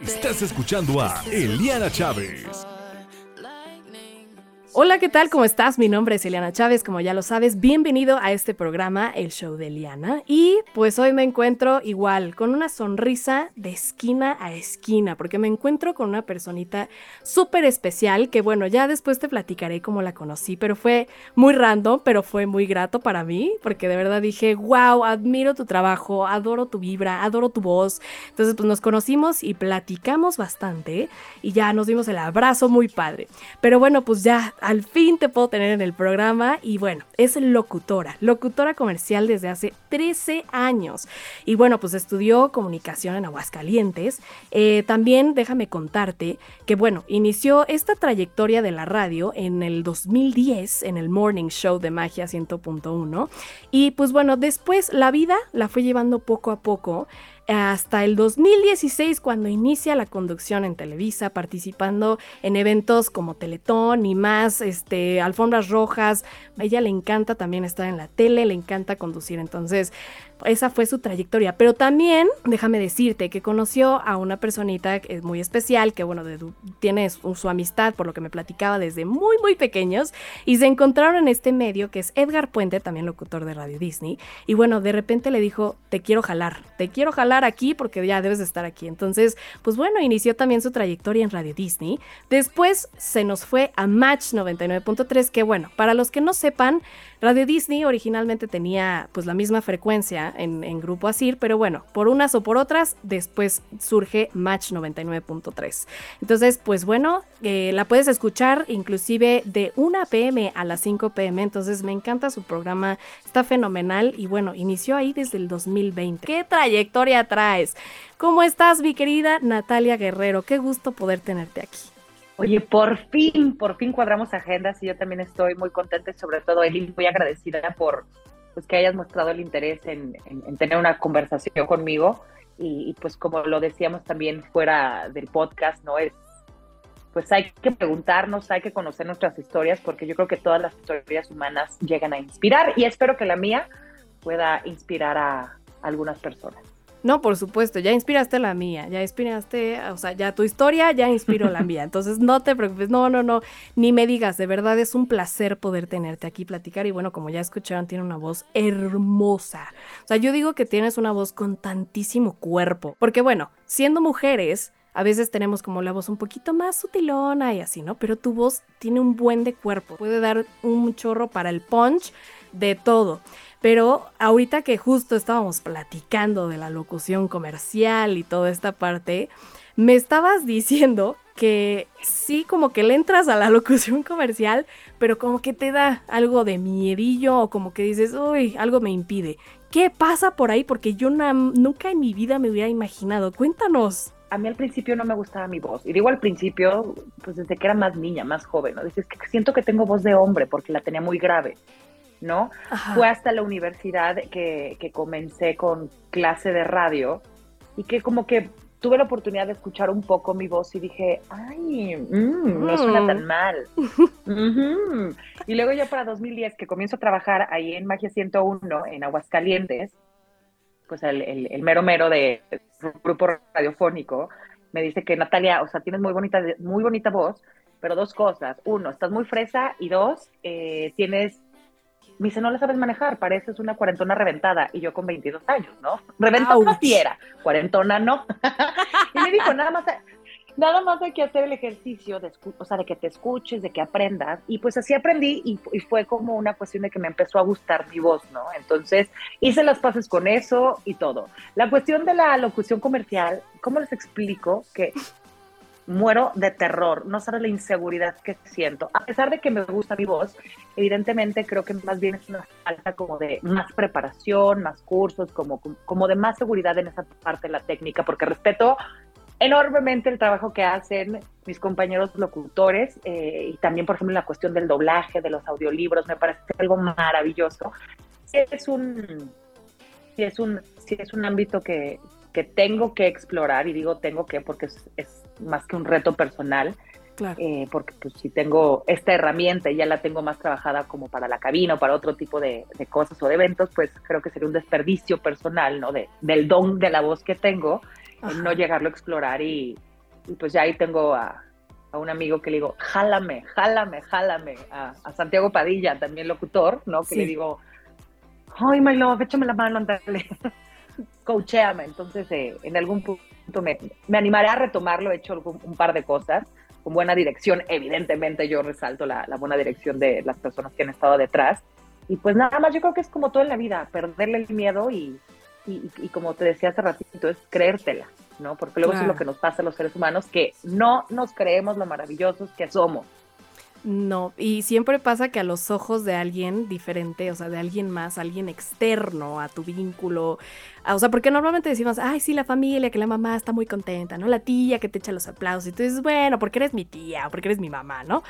Estás escuchando a Eliana Chávez. Hola, ¿qué tal? ¿Cómo estás? Mi nombre es Eliana Chávez, como ya lo sabes. Bienvenido a este programa, El Show de Eliana. Y pues hoy me encuentro igual, con una sonrisa de esquina a esquina, porque me encuentro con una personita súper especial que bueno, ya después te platicaré cómo la conocí, pero fue muy random, pero fue muy grato para mí, porque de verdad dije, wow, admiro tu trabajo, adoro tu vibra, adoro tu voz. Entonces pues nos conocimos y platicamos bastante y ya nos dimos el abrazo muy padre. Pero bueno, pues ya al fin te puedo tener en el programa y bueno, es locutora, locutora comercial desde hace 13 años. Y bueno, pues estudió comunicación en Aguascalientes. Eh, también déjame contarte que bueno, inició esta trayectoria de la radio en el 2010 en el Morning Show de Magia 100.1 y pues bueno, después la vida la fue llevando poco a poco hasta el 2016 cuando inicia la conducción en Televisa, participando en eventos como Teletón y más, este, alfombras rojas. A ella le encanta también estar en la tele, le encanta conducir. Entonces, esa fue su trayectoria. Pero también, déjame decirte que conoció a una personita muy especial, que bueno, tiene su, su, amistad, por lo que me platicaba desde muy, muy pequeños, y se encontraron en este medio que es Edgar Puente, también locutor de Radio Disney. Y bueno, de repente le dijo, te quiero jalar, te quiero jalar aquí porque ya debes de estar aquí. Entonces, pues bueno, inició también su trayectoria en Radio Disney. Después se nos fue a Match 99.3, que bueno, para los que no sepan, Radio Disney originalmente tenía pues la misma frecuencia en, Grupo Asir, pero bueno, por unas o por otras, después surge Match 99.3. Entonces, pues bueno, eh, la puedes escuchar inclusive de 1 pm a las 5 pm, entonces me encanta su programa, está fenomenal y bueno, inició ahí desde el 2020. ¿Qué trayectoria traes? ¿Cómo estás, mi querida Natalia Guerrero? Qué gusto poder tenerte aquí. Oye, por fin, por fin cuadramos agendas y yo también estoy muy contenta y sobre todo, Eli, muy agradecida por pues, que hayas mostrado el interés en, tener una conversación conmigo y, pues como lo decíamos también fuera del podcast, ¿no? Es, pues hay que preguntarnos, hay que conocer nuestras historias porque yo creo que todas las historias humanas llegan a inspirar y espero que la mía pueda inspirar a algunas personas. No, por supuesto, ya inspiraste la mía, ya inspiraste, o sea, ya tu historia ya inspiró la mía. Entonces no te preocupes, no, no, no, ni me digas, de verdad es un placer poder tenerte aquí platicar. Y bueno, como ya escucharon, tiene una voz hermosa. O sea, yo digo que tienes una voz con tantísimo cuerpo, porque bueno, siendo mujeres, a veces tenemos como la voz un poquito más sutilona y así, ¿no? Pero tu voz tiene un buen de cuerpo, puede dar un chorro para el punch de todo. Pero ahorita que justo estábamos platicando de la locución comercial y toda esta parte, me estabas diciendo que sí, como que le entras a la locución comercial, pero como que te da algo de miedillo o como que dices, uy, algo me impide. ¿Qué pasa por ahí? Porque yo nunca en mi vida me hubiera imaginado. Cuéntanos. A mí al principio no me gustaba mi voz. Y digo al principio, pues desde que era más niña, más joven, ¿no? Dices que siento que tengo voz de hombre porque la tenía muy grave. ¿No? Fue hasta la universidad que, comencé con clase de radio y que como que tuve la oportunidad de escuchar un poco mi voz y dije, ay, mm, no suena tan mm. mal. Y luego ya para 2010, que comienzo a trabajar ahí en Magia 101, en Aguascalientes, pues el, el, mero mero de grupo radiofónico, me dice que Natalia, o sea, tienes muy bonita, muy bonita voz, pero dos cosas. Uno, estás muy fresa y dos, eh, tienes me dice, no la sabes manejar, pareces una cuarentona reventada. Y yo con 22 años, ¿no? Reventada sí era, cuarentona no. y me dijo, nada más, nada más hay que hacer el ejercicio, de, o sea, de que te escuches, de que aprendas. Y pues así aprendí y, y, fue como una cuestión de que me empezó a gustar mi voz, ¿no? Entonces hice las paces con eso y todo. La cuestión de la locución comercial, ¿cómo les explico que muero de terror, no sabes la inseguridad que siento. A pesar de que me gusta mi voz, evidentemente creo que más bien es una falta como de más preparación, más cursos, como, como de más seguridad en esa parte de la técnica, porque respeto enormemente el trabajo que hacen mis compañeros locutores eh, y también, por ejemplo, la cuestión del doblaje, de los audiolibros, me parece algo maravilloso. es un, es un, sí es un ámbito que, que tengo que explorar, y digo tengo que porque es, más que un reto personal, eh, porque pues si tengo esta herramienta y ya la tengo más trabajada como para la cabina o para otro tipo de, cosas o de eventos, pues creo que sería un desperdicio personal, ¿no? De, del don de la voz que tengo. no llegarlo a explorar y, pues ya ahí tengo a, un amigo que le digo, jálame, jálame, jálame, a, Santiago Padilla, también locutor, ¿no? Que le digo, ay, my love, échame la mano, andale, coachéame. Entonces, eh, en algún punto me, me, animaré a retomarlo, he hecho un, par de cosas con buena dirección, evidentemente yo resalto la, la buena dirección de las personas que han estado detrás, y pues nada más, yo creo que es como todo en la vida, perderle el miedo y, y, como te decía hace ratito, es creértela, ¿no? Porque luego es lo que nos pasa a los seres humanos, que no nos creemos lo maravillosos que somos. No, y siempre pasa que a los ojos de alguien diferente, o sea, de alguien más, alguien externo a tu vínculo, o sea, porque normalmente decimos, ay, sí, la familia, que la mamá está muy contenta, ¿no? La tía que te echa los aplausos, y tú dices, bueno, porque eres mi tía, porque eres mi mamá, ¿no?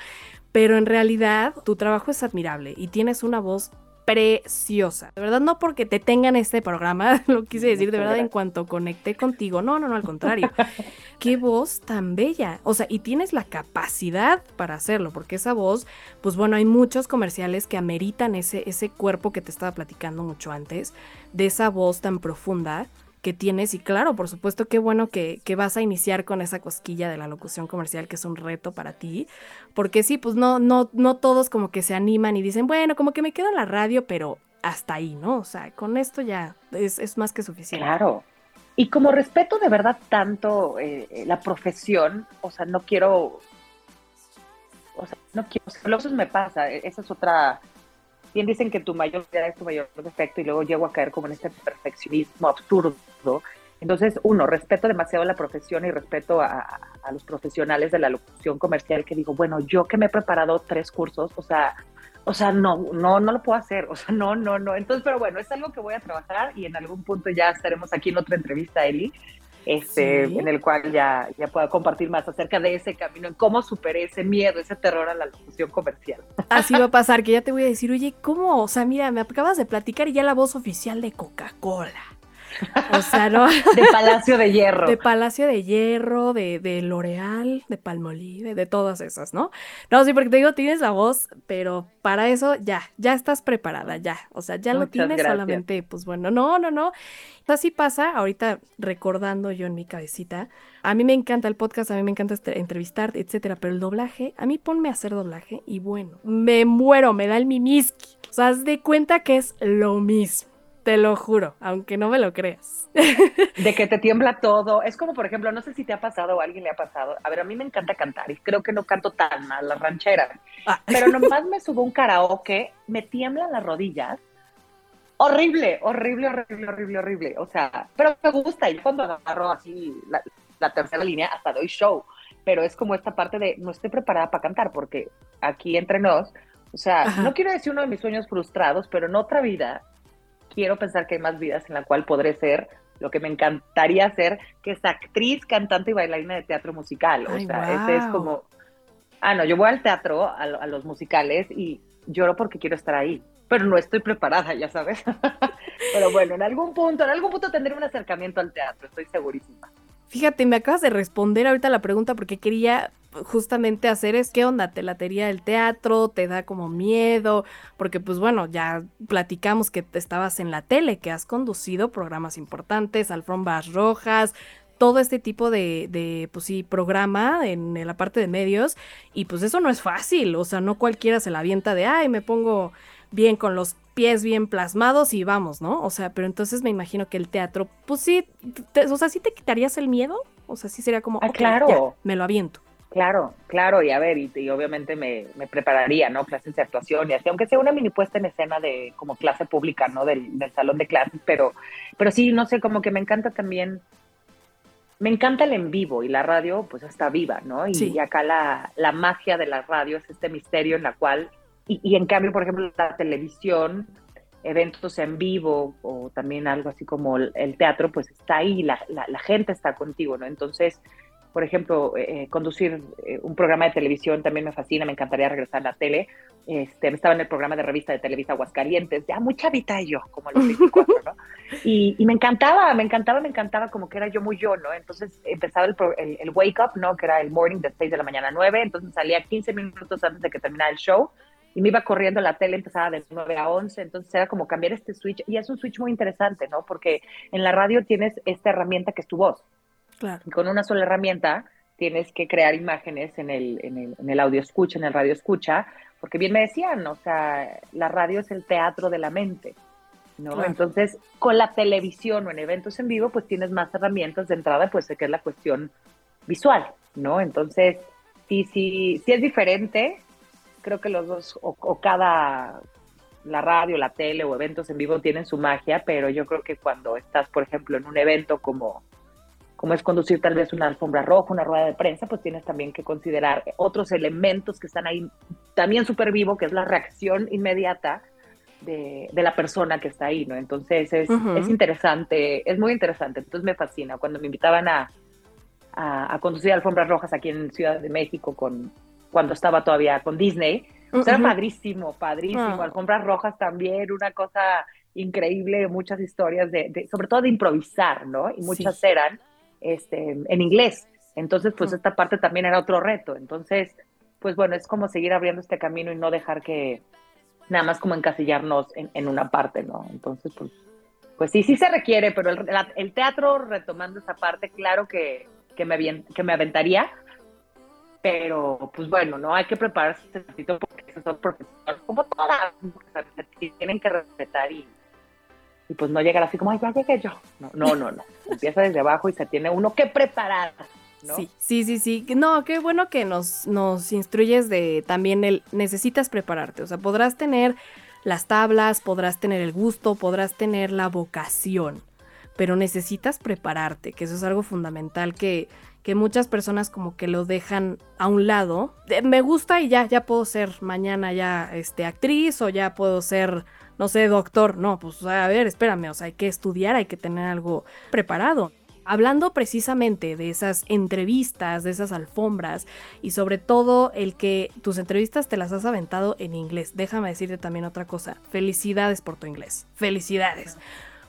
Pero en realidad tu trabajo es admirable y tienes una voz preciosa. De verdad, no porque te tengan este programa, lo quise decir, de verdad, en cuanto conecté contigo. No, no, no, al contrario. Qué voz tan bella. O sea, y tienes la capacidad para hacerlo, porque esa voz, pues bueno, hay muchos comerciales que ameritan ese, ese cuerpo que te estaba platicando mucho antes, de esa voz tan profunda que tienes y claro, por supuesto, qué bueno que, vas a iniciar con esa cosquilla de la locución comercial, que es un reto para ti, porque sí, pues no, no, no todos como que se animan y dicen, bueno, como que me quedo en la radio, pero hasta ahí, ¿no? O sea, con esto ya es, más que suficiente. Claro. Y como respeto de verdad tanto eh, la profesión, o sea, no quiero, o sea, no quiero, eso me pasa, e, esa es otra bien dicen que tu mayor es tu mayor defecto y luego llego a caer como en este perfeccionismo absurdo. Entonces, uno, respeto demasiado la profesión y respeto a, los profesionales de la locución comercial que digo, bueno, yo que me he preparado tres cursos, o sea, o sea, no, no, no lo puedo hacer, o sea, no, no, no. Entonces, pero bueno, es algo que voy a trabajar y en algún punto ya estaremos aquí en otra entrevista, Eli, este, en el cual ya, ya pueda compartir más acerca de ese camino, en cómo superé ese miedo, ese terror a la locución comercial. Así va a pasar, que ya te voy a decir, oye, ¿cómo? O sea, mira, me acabas de platicar y ya la voz oficial de Coca-Cola. O sea, ¿no? De Palacio de Hierro. De Palacio de Hierro, de, de L'Oreal, de Palmolive, de todas esas, ¿no? No, sí, porque te digo, tienes la voz, pero para eso ya, ya estás preparada, ya. O sea, ya lo tienes solamente, pues bueno, no, no, no. Así pasa, ahorita recordando yo en mi cabecita, a mí me encanta el podcast, a mí me encanta este, entrevistar, etcétera, pero el doblaje, a mí ponme a hacer doblaje y bueno, me muero, me da el mimiski. O sea, haz de cuenta que es lo mismo. Te lo juro, aunque no me lo creas. De que te tiembla todo. Es como, por ejemplo, no sé si te ha pasado o a alguien le ha pasado. A ver, a mí me encanta cantar y creo que no canto tan mal la ranchera. Ah. Pero nomás me subo un karaoke, me tiemblan las rodillas. Horrible, horrible, horrible, horrible, horrible. O sea, pero me gusta. Y cuando agarro así la, tercera línea, hasta doy show. Pero es como esta parte de no estoy preparada para cantar porque aquí entre nos, o sea, no quiero decir uno de mis sueños frustrados, pero en otra vida quiero pensar que hay más vidas en la cual podré ser lo que me encantaría ser, que es actriz, cantante y bailarina de teatro musical. O sea, ese es como, ah, no, yo voy al teatro, a, los musicales y lloro porque quiero estar ahí, pero no estoy preparada, ya sabes. pero bueno, en algún punto, en algún punto tendré un acercamiento al teatro, estoy segurísima. Fíjate, me acabas de responder ahorita la pregunta porque quería justamente hacer es qué onda, te latería el teatro, te da como miedo, porque pues bueno, ya platicamos que estabas en la tele, que has conducido programas importantes, alfombras rojas, todo este tipo de, de, pues sí, programa en, la parte de medios, y pues eso no es fácil, o sea, no cualquiera se la avienta de, ay, me pongo bien con los pies bien plasmados y vamos, ¿no? O sea, pero entonces me imagino que el teatro, pues sí, o sea, sí te quitarías el miedo, o sea, sí sería como, ah, claro. me lo aviento. Claro, claro, y a ver, y, obviamente me, prepararía, ¿no? Clases de actuación y así, aunque sea una mini puesta en escena de como clase pública, ¿no? Del, salón de clases, pero, pero sí, no sé, como que me encanta también, me encanta el en vivo y la radio, pues está viva, ¿no? Y, acá la, la, magia de la radio es este misterio en la cual, y, y en cambio, por ejemplo, la televisión, eventos en vivo o también algo así como el, teatro, pues está ahí, la, la, la gente está contigo, ¿no? Entonces, por ejemplo, eh, eh, conducir eh, un programa de televisión también me fascina, me encantaría regresar a la tele. Este, estaba en el programa de revista de Televisa Aguascalientes, ya muy chavita yo, como a los 24, ¿no? Y, me encantaba, me encantaba, me encantaba como que era yo muy yo, ¿no? Entonces empezaba el, el, wake up, ¿no? Que era el morning de 6 de la mañana a 9, entonces salía 15 minutos antes de que terminara el show y me iba corriendo la tele, empezaba de 9 a 11, entonces era como cambiar este switch y es un switch muy interesante, ¿no? Porque en la radio tienes esta herramienta que es tu voz Y con una sola herramienta tienes que crear imágenes en el, en el, en el audio escucha, en el radio escucha, porque bien me decían, o sea, la radio es el teatro de la mente. ¿no? Entonces, con la televisión o en eventos en vivo, pues tienes más herramientas de entrada, pues que es la cuestión visual, ¿no? Entonces, sí, sí, sí es diferente. Creo que los dos, o, cada, la radio, la tele o eventos en vivo tienen su magia, pero yo creo que cuando estás, por ejemplo, en un evento como, como es conducir tal vez una alfombra roja, una rueda de prensa, pues tienes también que considerar otros elementos que están ahí también súper vivo, que es la reacción inmediata de, la persona que está ahí, ¿no? Entonces es, es, interesante, es muy interesante, entonces me fascina. Cuando me invitaban a, a, conducir alfombras rojas aquí en Ciudad de México, con, cuando estaba todavía con Disney, pues era padrísimo, padrísimo. Ah. Alfombras rojas también, una cosa increíble, muchas historias, de, sobre todo de improvisar, ¿no? Y muchas eran este, en inglés. Entonces, pues esta parte también era otro reto. Entonces, pues bueno, es como seguir abriendo este camino y no dejar que, nada más como encasillarnos en, una parte, ¿no? Entonces, pues, pues sí, sí se requiere, pero el, teatro, retomando esa parte, claro que, que, me, que me aventaría, pero pues bueno, no hay que prepararse un ratito porque son profesores como todas, tienen que respetar y, y pues no llegar así como, ay, ya llegué yo. No, no, no, no. Empieza desde abajo y se tiene uno que preparar. Sí, sí, sí, sí. No, qué bueno que nos, nos instruyes de también el necesitas prepararte. O sea, podrás tener las tablas, podrás tener el gusto, podrás tener la vocación, pero necesitas prepararte, que eso es algo fundamental que, que muchas personas como que lo dejan a un lado. Me gusta y ya, ya puedo ser mañana ya este, actriz o ya puedo ser, no sé, doctor. No, pues a ver, espérame, o sea, hay que estudiar, hay que tener algo preparado. Hablando precisamente de esas entrevistas, de esas alfombras y sobre todo el que tus entrevistas te las has aventado en inglés. Déjame decirte también otra cosa. Felicidades por tu inglés. Felicidades.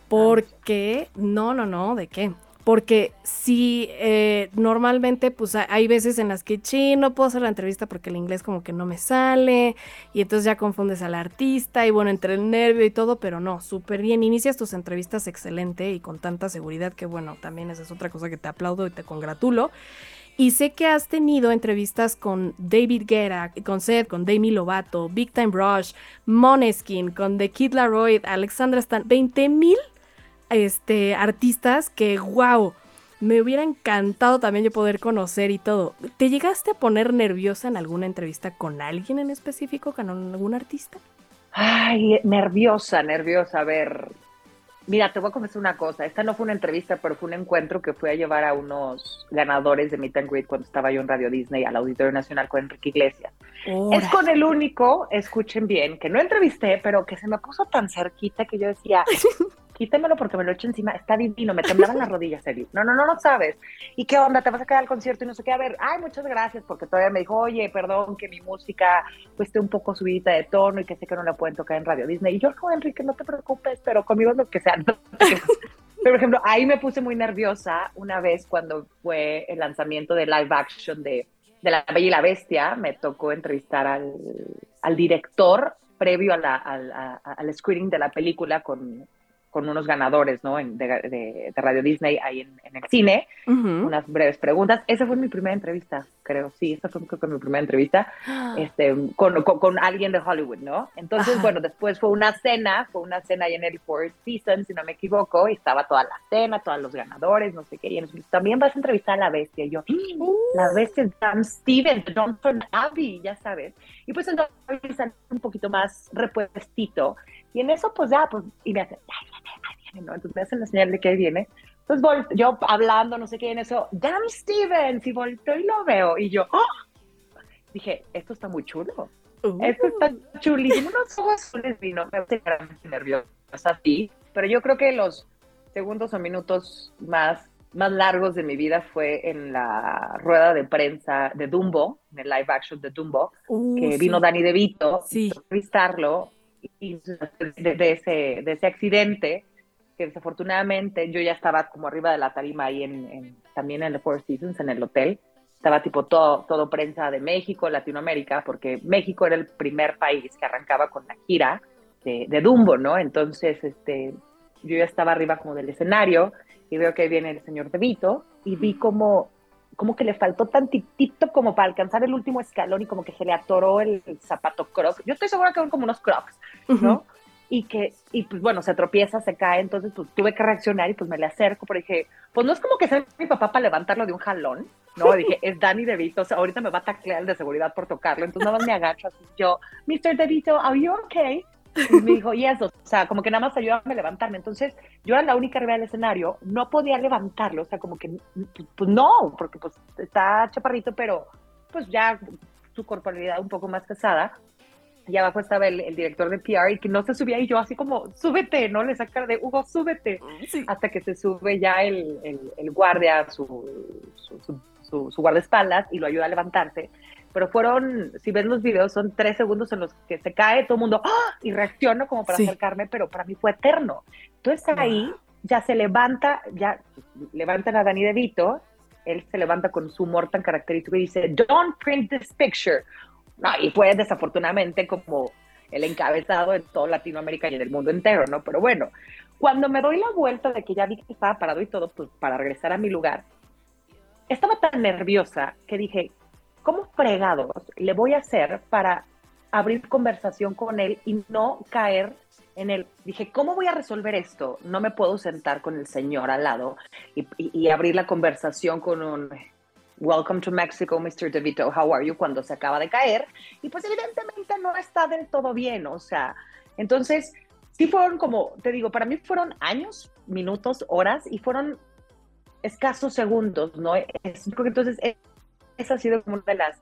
Porque, no, no, no, ¿de qué? Porque si eh, normalmente, pues hay veces en las que, sí, no puedo hacer la entrevista porque el inglés como que no me sale, y entonces ya confundes al artista, y bueno, entre el nervio y todo, pero no, súper bien. Inicias tus entrevistas excelente y con tanta seguridad que, bueno, también esa es otra cosa que te aplaudo y te congratulo. Y sé que has tenido entrevistas con David Guerra, con Seth, con Demi Lovato, Big Time Rush, Moneskin, con The Kid Laroi, Alexandra Stan, 20 mil este, artistas que, wow, me hubiera encantado también yo poder conocer y todo. ¿Te llegaste a poner nerviosa en alguna entrevista con alguien en específico, con algún artista? Ay, nerviosa, nerviosa. A ver, mira, te voy a confesar una cosa. Esta no fue una entrevista, pero fue un encuentro que fui a llevar a unos ganadores de Meet and Greet cuando estaba yo en Radio Disney al Auditorio Nacional con Enrique Iglesias. Es con el único, escuchen bien, que no entrevisté, pero que se me puso tan cerquita que yo decía, quítemelo porque me lo echo encima, está divino, me temblaban las rodillas, Eli. No, no, no, no sabes. ¿Y qué onda? ¿Te vas a quedar al concierto y no sé qué? A ver, ay, muchas gracias, porque todavía me dijo, oye, perdón, que mi música pues esté un poco subida de tono y que sé que no la pueden tocar en Radio Disney. Y yo, no, Enrique, no te preocupes, pero conmigo es lo que sea. Pero, por ejemplo, ahí me puse muy nerviosa una vez cuando fue el lanzamiento de live action de, La Bella y la Bestia. Me tocó entrevistar al, al director previo a la, al, al screening de la película con, con unos ganadores, ¿no? de, Radio Disney ahí en, el cine, unas breves preguntas. Esa fue mi primera entrevista, creo, sí, esa fue creo que mi primera entrevista este, con, con, alguien de Hollywood, ¿no? Entonces, bueno, después fue una cena, fue una cena ahí en el Four Seasons, si no me equivoco, y estaba toda la cena, todos los ganadores, no sé qué, y entonces, también vas a entrevistar a la bestia, y yo, uh. la bestia es Dan Stevens, Johnson Abbey, ya sabes. Y pues entonces un poquito más repuestito, y en eso, pues ya, pues, y me hace, ¿no? Entonces me hacen la señal de que viene. Entonces yo hablando, no sé qué, en eso, Dan Stevens, y volteo y lo veo, y yo, ¡oh! dije, esto está muy chulo. Esto está uh. chulísimo, unos ojos azules vino, me puse nerviosa así, pero yo creo que los segundos o minutos más, más largos de mi vida fue en la rueda de prensa de Dumbo, en el live action de Dumbo, uh, que vino Danny DeVito sí. a entrevistarlo y de, ese, de ese accidente, que desafortunadamente yo ya estaba como arriba de la tarima ahí en, también en el Four Seasons, en el hotel. Estaba tipo todo, todo prensa de México, Latinoamérica, porque México era el primer país que arrancaba con la gira de, Dumbo, ¿no? Entonces, este, yo ya estaba arriba como del escenario y veo que viene el señor De Vito y vi como, como que le faltó tantitito como para alcanzar el último escalón y como que se le atoró el, zapato croc. Yo estoy segura que eran como unos crocs, ¿no? Y que, y pues bueno, se tropieza, se cae, entonces pues tuve que reaccionar y pues me le acerco, pero dije, pues no es como que sea mi papá para levantarlo de un jalón, ¿no? Dije, es Danny DeVito, o sea, ahorita me va a taclear el de seguridad por tocarlo, entonces nada más me agacho así, yo, Mr. DeVito, ¿are you okay? Y me dijo, y eso, o sea, como que nada más ayúdame a levantarme. Entonces, yo era la única arriba del escenario, no podía levantarlo, o sea, como que, pues no, porque pues está chaparrito, pero pues ya su corporalidad un poco más pesada. Y abajo estaba el, director de PR y que no se subía y yo así como, súbete, ¿no? Le saca de Hugo, súbete. Hasta que se sube ya el, el, guardia, su, su, su, su guardaespaldas y lo ayuda a levantarse pero fueron, si ves los videos, son tres segundos en los que se cae todo el mundo ¡ah! y reacciono como para acercarme, pero para mí fue eterno. Entonces ahí ya se levanta, ya levantan a Danny DeVito, él se levanta con su humor tan característico y dice, don't print this picture. y fue desafortunadamente como el encabezado en toda Latinoamérica y en el mundo entero, ¿no? Pero bueno, cuando me doy la vuelta de que ya vi que estaba parado y todo, pues para regresar a mi lugar, estaba tan nerviosa que dije, ¿cómo fregados le voy a hacer para abrir conversación con él y no caer en el, dije, ¿cómo voy a resolver esto? No me puedo sentar con el señor al lado y, abrir la conversación con un Welcome to Mexico, Mr. DeVito, how are you? cuando se acaba de caer. Y pues evidentemente no está del todo bien, o sea, entonces sí fueron como, te digo, para mí fueron años, minutos, horas y fueron escasos segundos, ¿no? Es, entonces ese ha sido uno de las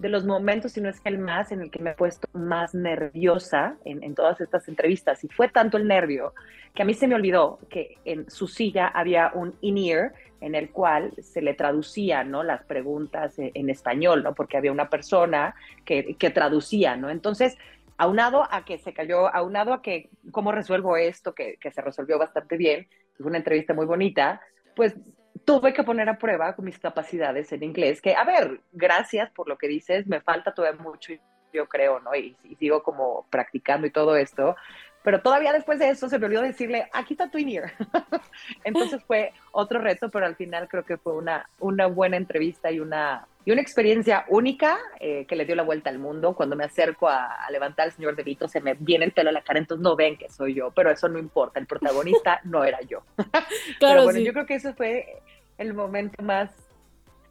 de los momentos, si no es el más, en el que me he puesto más nerviosa en, todas estas entrevistas. Y fue tanto el nervio que a mí se me olvidó que en su silla había un in-ear en el cual se le traducían ¿no? las preguntas en, en, español, ¿no? porque había una persona que, que traducía. ¿no? Entonces, aunado a que se cayó, aunado a que cómo resuelvo esto, que, que se resolvió bastante bien, fue una entrevista muy bonita, pues tuve que poner a prueba con mis capacidades en inglés, que, a ver, gracias por lo que dices, me falta todavía mucho, yo creo, ¿no? Y, sigo como practicando y todo esto, pero todavía después de eso se me olvidó decirle, aquí está tu ear. Entonces fue otro reto, pero al final creo que fue una, una buena entrevista y una, y una experiencia única eh, que le dio la vuelta al mundo. Cuando me acerco a, levantar al señor De Vito, se me viene el pelo a la cara, entonces no ven que soy yo, pero eso no importa, el protagonista no era yo. Claro, pero bueno, yo creo que eso fue el momento más,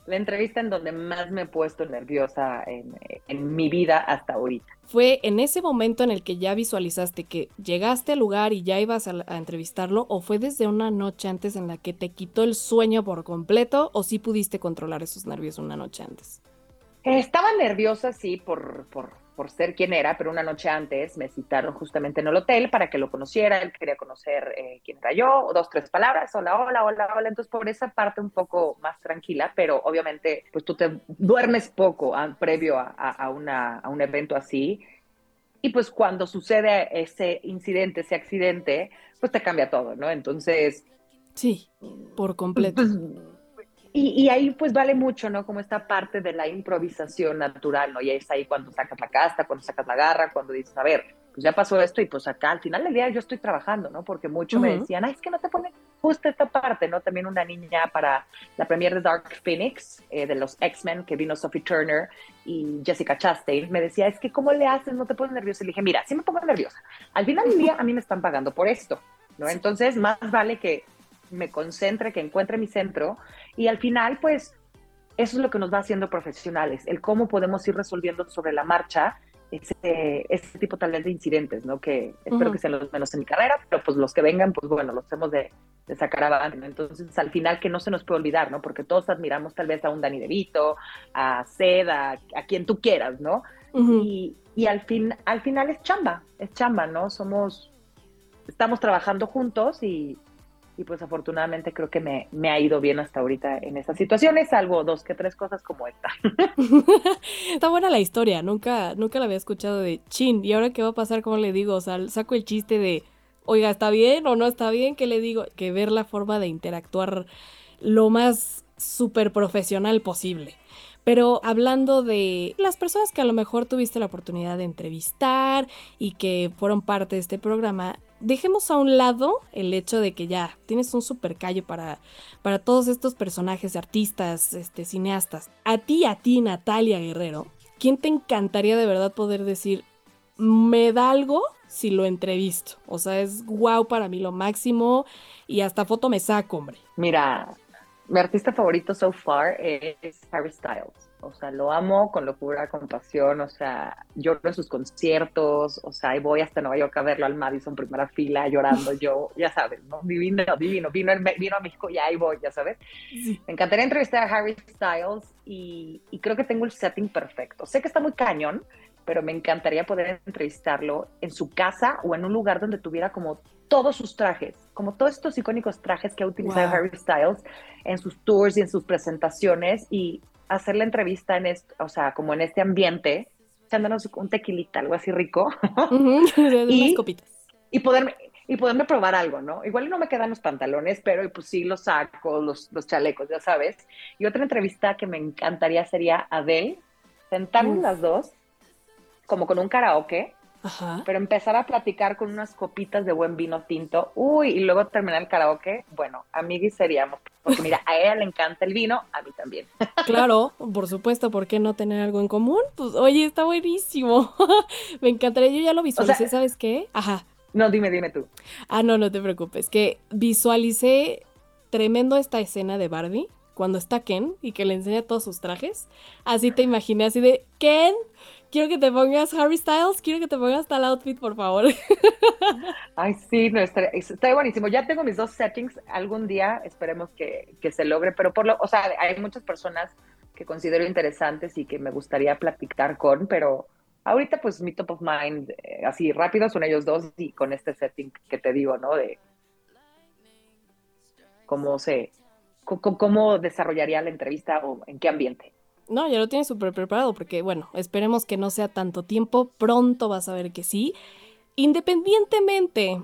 la entrevista en donde más me he puesto nerviosa en, en mi vida hasta ahorita. ¿Fue en ese momento en el que ya visualizaste que llegaste al lugar y ya ibas a, a, entrevistarlo o fue desde una noche antes en la que te quitó el sueño por completo o sí pudiste controlar esos nervios una noche antes? Estaba nerviosa, sí, por, por, por ser quien era, pero una noche antes me citaron justamente en el hotel para que lo conociera, él quería conocer eh, quién era yo, dos, tres palabras, hola, hola, hola, hola, entonces por esa parte un poco más tranquila, pero obviamente pues tú te duermes poco ah, previo a, a, una, a un evento así, y pues cuando sucede ese incidente, ese accidente, pues te cambia todo, ¿no? Entonces... Sí, por completo. Pues, y, ahí pues vale mucho, ¿no? Como esta parte de la improvisación natural, ¿no? Y es ahí cuando sacas la casta, cuando sacas la garra, cuando dices, a ver, pues ya pasó esto y pues acá al final del día yo estoy trabajando, ¿no? Porque mucho me decían, ay, es que no te ponen justo esta parte, ¿no? También una niña para la premiere de Dark Phoenix, eh, de los X-Men, que vino Sophie Turner y Jessica Chastain, me decía, es que ¿cómo le haces? ¿No te pones nerviosa? Y le dije, mira, sí me pongo nerviosa. Al final del día a mí me están pagando por esto, ¿no? Entonces, más vale que me concentre, que encuentre mi centro y al final, pues, eso es lo que nos va haciendo profesionales, el cómo podemos ir resolviendo sobre la marcha ese, ese tipo tal vez de incidentes, ¿no? Que espero que sean los menos en mi carrera, pero pues los que vengan, pues bueno, los hemos de, de sacar adelante. Entonces, al final, que no se nos puede olvidar, ¿no? Porque todos admiramos tal vez a un Dani DeVito, a Seda, a, quien tú quieras, ¿no? y, y, al, fin, al final es chamba, es chamba, ¿no? Somos, estamos trabajando juntos y, y pues afortunadamente creo que me, me, ha ido bien hasta ahorita en esas situaciones, salvo dos que tres cosas como esta. Está buena la historia, nunca, nunca la había escuchado de chin, y ahora qué va a pasar, ¿cómo le digo? O sea, saco el chiste de, oiga, ¿está bien o no está bien? ¿Qué le digo? Que ver la forma de interactuar lo más súper profesional posible. Pero hablando de las personas que a lo mejor tuviste la oportunidad de entrevistar y que fueron parte de este programa, dejemos a un lado el hecho de que ya tienes un super callo para, para todos estos personajes, artistas, este, cineastas. A ti, a ti, Natalia Guerrero, ¿quién te encantaría de verdad poder decir, me da algo si lo entrevisto? O sea, es wow para mí lo máximo y hasta foto me saco, hombre. Mira, mi artista favorito so far es Harry Styles o sea, lo amo con locura, con pasión, o sea, lloro en sus conciertos, o sea, y voy hasta Nueva York a verlo al Madison primera fila llorando yo, ya sabes, ¿no? Divino, divino, vino, vino a México y ahí voy, ya sabes. Me encantaría entrevistar a Harry Styles y, y creo que tengo el setting perfecto. Sé que está muy cañón, pero me encantaría poder entrevistarlo en su casa o en un lugar donde tuviera como todos sus trajes, como todos estos icónicos trajes que ha utilizado Harry Styles en sus tours y en sus presentaciones y hacer la entrevista en esto, o sea, como en este ambiente, echándonos un tequilita, algo así rico. y, y poderme, y poderme probar algo, ¿no? Igual no me quedan los pantalones, pero pues sí los saco, los, los chalecos, ya sabes. Y otra entrevista que me encantaría sería Adele, sentarnos las dos, como con un karaoke, pero empezar a platicar con unas copitas de buen vino tinto, uy, y luego terminar el karaoke, bueno, amigos seríamos, porque mira, a ella le encanta el vino, a mí también. Claro, por supuesto, ¿por qué no tener algo en común? Pues, oye, está buenísimo. Me encantaría, yo ya lo visualicé, ¿sabes qué? Ajá. No, dime, dime tú. Ah, no, no te preocupes, que visualicé tremendo esta escena de Barbie cuando está Ken y que le enseña todos sus trajes. Así te imaginé, así de, Ken, quiero que te pongas Harry Styles, quiero que te pongas tal outfit, por favor. Ay, sí, no, está, buenísimo. Ya tengo mis dos settings, algún día esperemos que, que, se logre, pero por lo, o sea, hay muchas personas que considero interesantes y que me gustaría platicar con, pero ahorita pues mi top of mind, eh, así rápido son ellos dos y con este setting que te digo, ¿no? De cómo se, cómo desarrollaría la entrevista o en qué ambiente. No, ya lo tienes súper preparado porque, bueno, esperemos que no sea tanto tiempo, pronto vas a ver que sí. Independientemente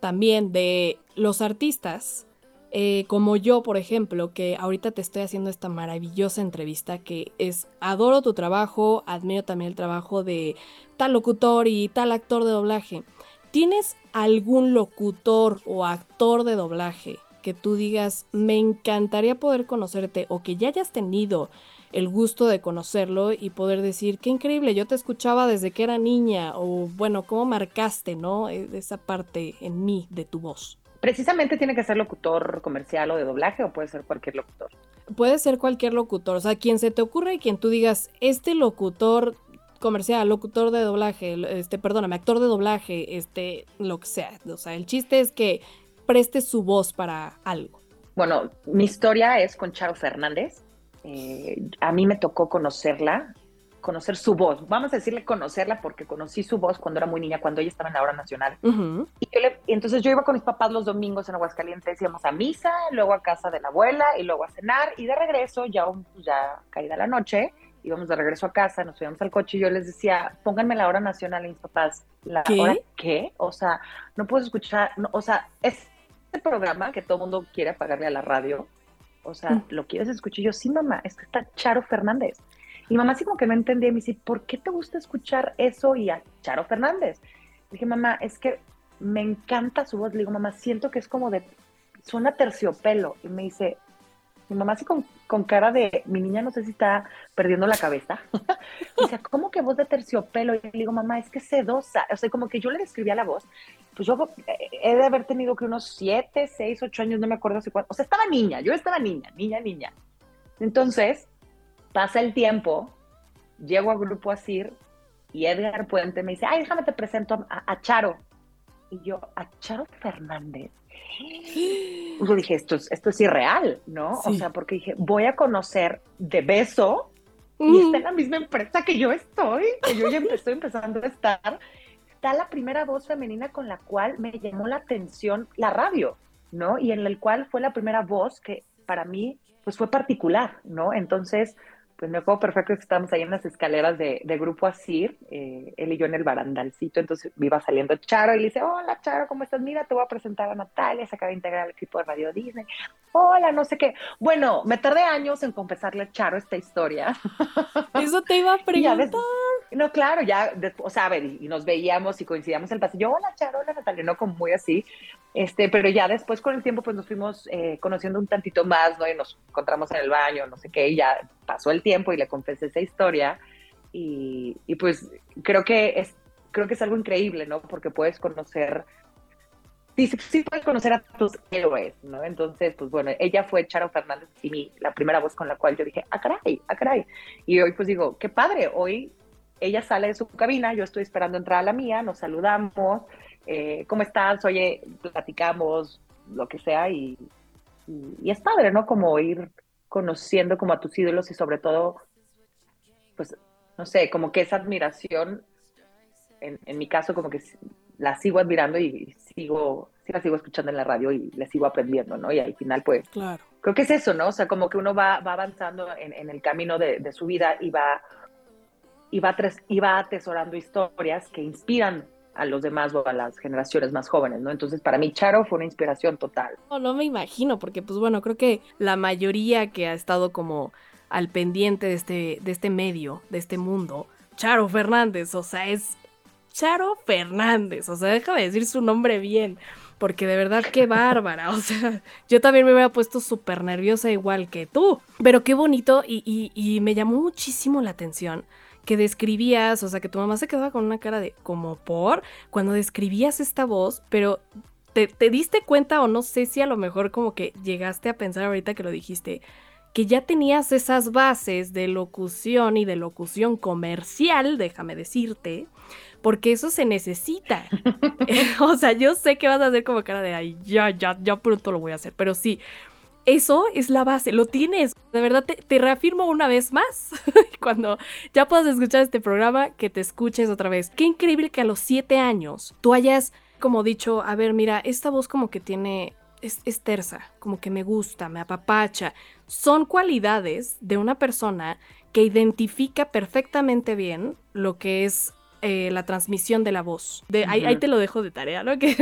también de los artistas, eh, como yo, por ejemplo, que ahorita te estoy haciendo esta maravillosa entrevista, que es, adoro tu trabajo, admiro también el trabajo de tal locutor y tal actor de doblaje. ¿Tienes algún locutor o actor de doblaje que tú digas, me encantaría poder conocerte o que ya hayas tenido el gusto de conocerlo y poder decir, qué increíble, yo te escuchaba desde que era niña o bueno, cómo marcaste, ¿no? E, esa parte en mí de tu voz. Precisamente tiene que ser locutor comercial o de doblaje o puede ser cualquier locutor. Puede ser cualquier locutor, o sea, quien se te ocurra y quien tú digas, este locutor comercial, locutor de doblaje, este, perdóname, actor de doblaje, este, lo que sea. O sea, el chiste es que preste su voz para algo. Bueno, mi historia es con Charo Fernández. Eh, a mí me tocó conocerla, conocer su voz. Vamos a decirle conocerla porque conocí su voz cuando era muy niña, cuando ella estaba en la hora nacional. y, entonces yo iba con mis papás los domingos en Aguascalientes, íbamos a misa, luego a casa de la abuela y luego a cenar. Y de regreso, ya, ya caída la noche, íbamos de regreso a casa, nos subíamos al coche y yo les decía, pónganme la hora nacional a mis papás. ¿La hora qué? O sea, no puedo escuchar, o sea, es el programa que todo el mundo quiere apagarle a la radio o sea, mm. ¿lo quieres escuchar? Y yo, sí, mamá, es que está Charo Fernández. Y mamá así como que no entendía y me dice, ¿por qué te gusta escuchar eso y a Charo Fernández? dije, mamá, es que me encanta su voz. Le digo, mamá, siento que es como de, suena terciopelo. Y me dice, mi mamá así con, con, cara de, mi niña no sé si está perdiendo la cabeza. dice, ¿cómo que voz de terciopelo? Y le digo, mamá, es que sedosa. O sea, como que yo le describía la voz. Pues yo eh, he de haber tenido que unos siete, seis, ocho años, no me acuerdo hace cuánto. O sea, estaba niña, yo estaba niña, niña, niña. Entonces, pasa el tiempo, llego a Grupo Asir y Edgar Puente me dice, ay, déjame te presento a, a Charo. Y yo, ¿a Charo Fernández? Yo dije, esto es, esto es irreal, ¿no? O sea, porque dije, voy a conocer de beso y está en la misma empresa que yo estoy, que yo ya estoy empezando a estar. Está la primera voz femenina con la cual me llamó la atención la radio, ¿no? Y en el cual fue la primera voz que para mí, pues fue particular, ¿no? Entonces, pues me acuerdo perfecto que estábamos ahí en las escaleras de, Grupo Asir, eh, él y yo en el barandalcito, entonces iba saliendo Charo y le dice, hola Charo, ¿cómo estás? Mira, te voy a presentar a Natalia, se acaba de integrar al equipo de Radio Disney. Hola, no sé qué. Bueno, me tardé años en confesarle a Charo esta historia. Eso te iba a preguntar. No, claro, ya, o sea, a ver, y, nos veíamos y coincidíamos en el pasillo, hola Charo, hola Natalia, no como muy así, este, pero ya después con el tiempo pues nos fuimos eh, conociendo un tantito más, ¿no? Y nos encontramos en el baño, no sé qué, y ya pasó el tiempo y le confesé esa historia y, y pues creo que es, creo que es algo increíble, ¿no? Porque puedes conocer sí, sí puedes conocer a tus héroes, ¿no? Entonces, pues bueno, ella fue Charo Fernández y mi, la primera voz con la cual yo dije, ah, caray, ah, caray. Y hoy pues digo, qué padre, hoy ella sale de su cabina, yo estoy esperando entrar a la mía, nos saludamos, eh, ¿cómo estás? Oye, platicamos, lo que sea, y, y, es padre, ¿no? Como ir conociendo como a tus ídolos y sobre todo, pues, no sé, como que esa admiración, en, en mi caso, como que la sigo admirando y sigo, sí la sigo escuchando en la radio y la sigo aprendiendo, ¿no? Y al final, pues, claro. creo que es eso, ¿no? O sea, como que uno va, va avanzando en, en, el camino de, de, su vida y va, y, va y va atesorando historias que inspiran a los demás o a las generaciones más jóvenes, ¿no? Entonces, para mí, Charo fue una inspiración total. No, no me imagino, porque, pues bueno, creo que la mayoría que ha estado como al pendiente de este, de este medio, de este mundo, Charo Fernández, o sea, es Charo Fernández. O sea, déjame decir su nombre bien. Porque de verdad, qué bárbara. O sea, yo también me hubiera puesto súper nerviosa igual que tú. Pero qué bonito y, y, me llamó muchísimo la atención que describías, o sea, que tu mamá se quedaba con una cara de como por cuando describías esta voz, pero te, te, diste cuenta o no sé si a lo mejor como que llegaste a pensar ahorita que lo dijiste, que ya tenías esas bases de locución y de locución comercial, déjame decirte, porque eso se necesita. o sea, yo sé que vas a hacer como cara de, ay, ya, ya, ya pronto lo voy a hacer, pero sí. Eso es la base, lo tienes. De verdad te, reafirmo una vez más, cuando ya puedas escuchar este programa, que te escuches otra vez. Qué increíble que a los siete años tú hayas como dicho, a ver, mira, esta voz como que tiene es, es, tersa, como que me gusta, me apapacha. Son cualidades de una persona que identifica perfectamente bien lo que es eh, la transmisión de la voz. De, ahí, te lo dejo de tarea, ¿no? Que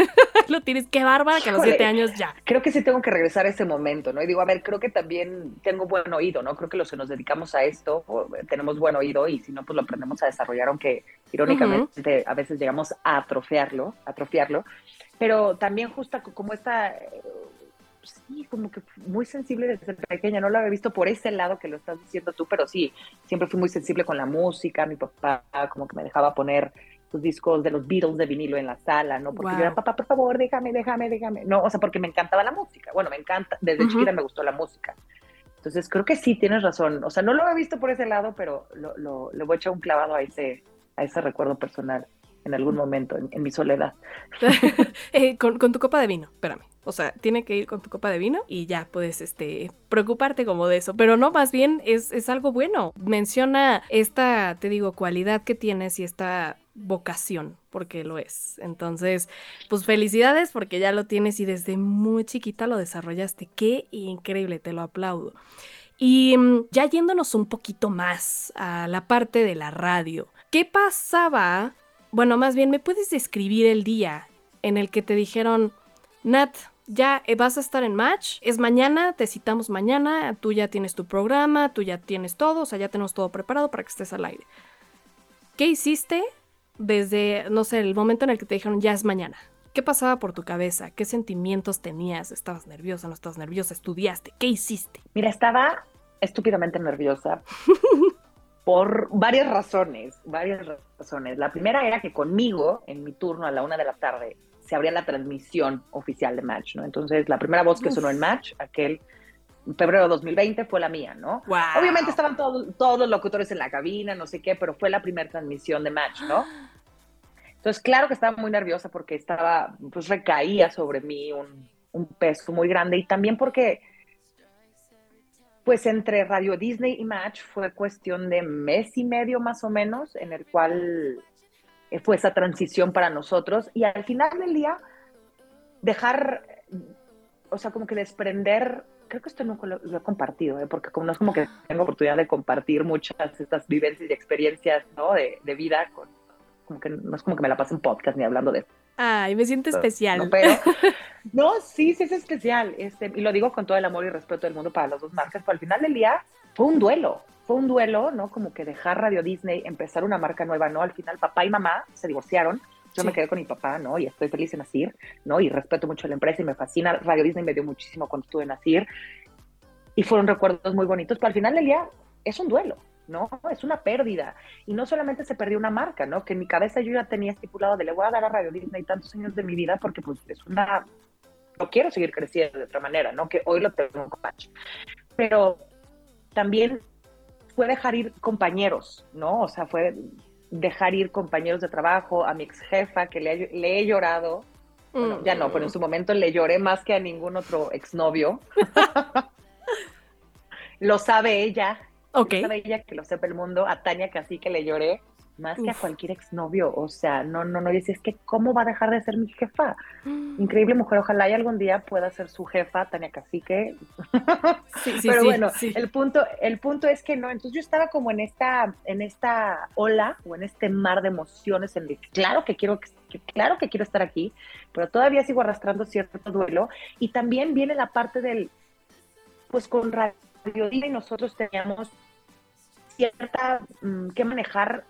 lo tienes, qué bárbara que a los siete años ya. Creo que sí tengo que regresar a ese momento, ¿no? Y digo, a ver, creo que también tengo buen oído, ¿no? Creo que los que nos dedicamos a esto tenemos buen oído y si no, pues lo aprendemos a desarrollar, aunque irónicamente a veces llegamos a atrofiarlo, atrofiarlo. Pero también justo como esta sí, como que muy sensible desde pequeña, no lo había visto por ese lado que lo estás diciendo tú, pero sí, siempre fui muy sensible con la música, mi papá como que me dejaba poner sus discos de los Beatles de vinilo en la sala, ¿no? Porque yo era, papá, por favor, déjame, déjame, déjame. No, o sea, porque me encantaba la música. Bueno, me encanta, desde chiquita me gustó la música. Entonces, creo que sí, tienes razón. O sea, no lo he visto por ese lado, pero lo, lo, le voy a echar un clavado a ese, a ese recuerdo personal en algún momento, en, mi soledad. Eh, con, con, tu copa de vino, espérame. O sea, tiene que ir con tu copa de vino y ya puedes este, preocuparte como de eso. Pero no, más bien es, es algo bueno. Menciona esta, te digo, cualidad que tienes y esta vocación, porque lo es. Entonces, pues felicidades porque ya lo tienes y desde muy chiquita lo desarrollaste. Qué increíble, te lo aplaudo. Y mm, ya yéndonos un poquito más a la parte de la radio, ¿qué pasaba? Bueno, más bien, ¿me puedes describir el día en el que te dijeron, Nat, ya eh, vas a estar en match, es mañana, te citamos mañana, tú ya tienes tu programa, tú ya tienes todo, o sea, ya tenemos todo preparado para que estés al aire. ¿Qué hiciste desde, no sé, el momento en el que te dijeron ya es mañana? ¿Qué pasaba por tu cabeza? ¿Qué sentimientos tenías? ¿Estabas nerviosa? ¿No estabas nerviosa? ¿Estudiaste? ¿Qué hiciste? Mira, estaba estúpidamente nerviosa por varias razones, varias razones. La primera era que conmigo, en mi turno a la una de la tarde, se abría la transmisión oficial de Match, ¿no? Entonces, la primera voz que sonó en Match, aquel febrero de 2020, fue la mía, ¿no? Obviamente estaban todos, todos los locutores en la cabina, no sé qué, pero fue la primera transmisión de Match, ¿no? Entonces, claro que estaba muy nerviosa porque estaba, pues recaía sobre mí un, un peso muy grande y también porque, pues entre Radio Disney y Match fue cuestión de mes y medio más o menos, en el cual fue esa transición para nosotros y al final del día dejar, o sea, como que desprender, creo que esto nunca lo, he compartido, ¿eh? porque como no es como que tengo oportunidad de compartir muchas estas vivencias y experiencias, ¿no? De, vida, con, como que no es como que me la pase en podcast ni hablando de. Ay, me siento especial. No, pero, no, sí, sí es especial. Este, y lo digo con todo el amor y respeto del mundo para las dos marcas, pero al final del día fue un duelo. fue un duelo, ¿no? Como que dejar Radio Disney, empezar una marca nueva, ¿no? Al final papá y mamá se divorciaron, yo me quedé con mi papá, ¿no? Y estoy feliz en Nasir, ¿no? Y respeto mucho la empresa y me fascina. Radio Disney me dio muchísimo cuando estuve en Nasir. Y fueron recuerdos muy bonitos, pero al final del día es un duelo, ¿no? Es una pérdida. Y no solamente se perdió una marca, ¿no? Que en mi cabeza yo ya tenía estipulado de le voy a dar a Radio Disney tantos años de mi vida porque pues es una... No quiero seguir creciendo de otra manera, ¿no? Que hoy lo tengo en patch. Pero también fue dejar ir compañeros, ¿no? O sea, fue dejar ir compañeros de trabajo, a mi ex jefa que le, he llorado. ya no, pero en su momento le lloré más que a ningún otro exnovio. lo sabe ella. Ok. Lo sabe ella que lo sepa el mundo. A Tania que así que le lloré más que a cualquier exnovio, o sea, no, no, no, dice, es que ¿cómo va a dejar de ser mi jefa? Increíble mujer, ojalá y algún día pueda ser su jefa, Tania Cacique. Sí, sí, Pero bueno, el punto, el punto es que no, entonces yo estaba como en esta, en esta ola o en este mar de emociones en el que claro que quiero que, claro que quiero estar aquí, pero todavía sigo arrastrando cierto duelo y también viene la parte del pues con Radio y nosotros teníamos cierta mm, que manejar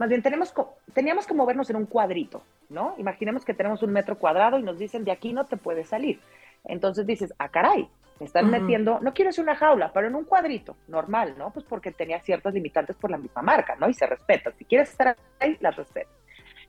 más bien tenemos, teníamos que movernos en un cuadrito, ¿no? Imaginemos que tenemos un metro cuadrado y nos dicen, de aquí no te puedes salir. Entonces dices, ah, caray, me están metiendo, no quiero ser una jaula, pero en un cuadrito, normal, ¿no? Pues porque tenía ciertas limitantes por la misma marca, ¿no? Y se respeta. Si quieres estar ahí, las respetas.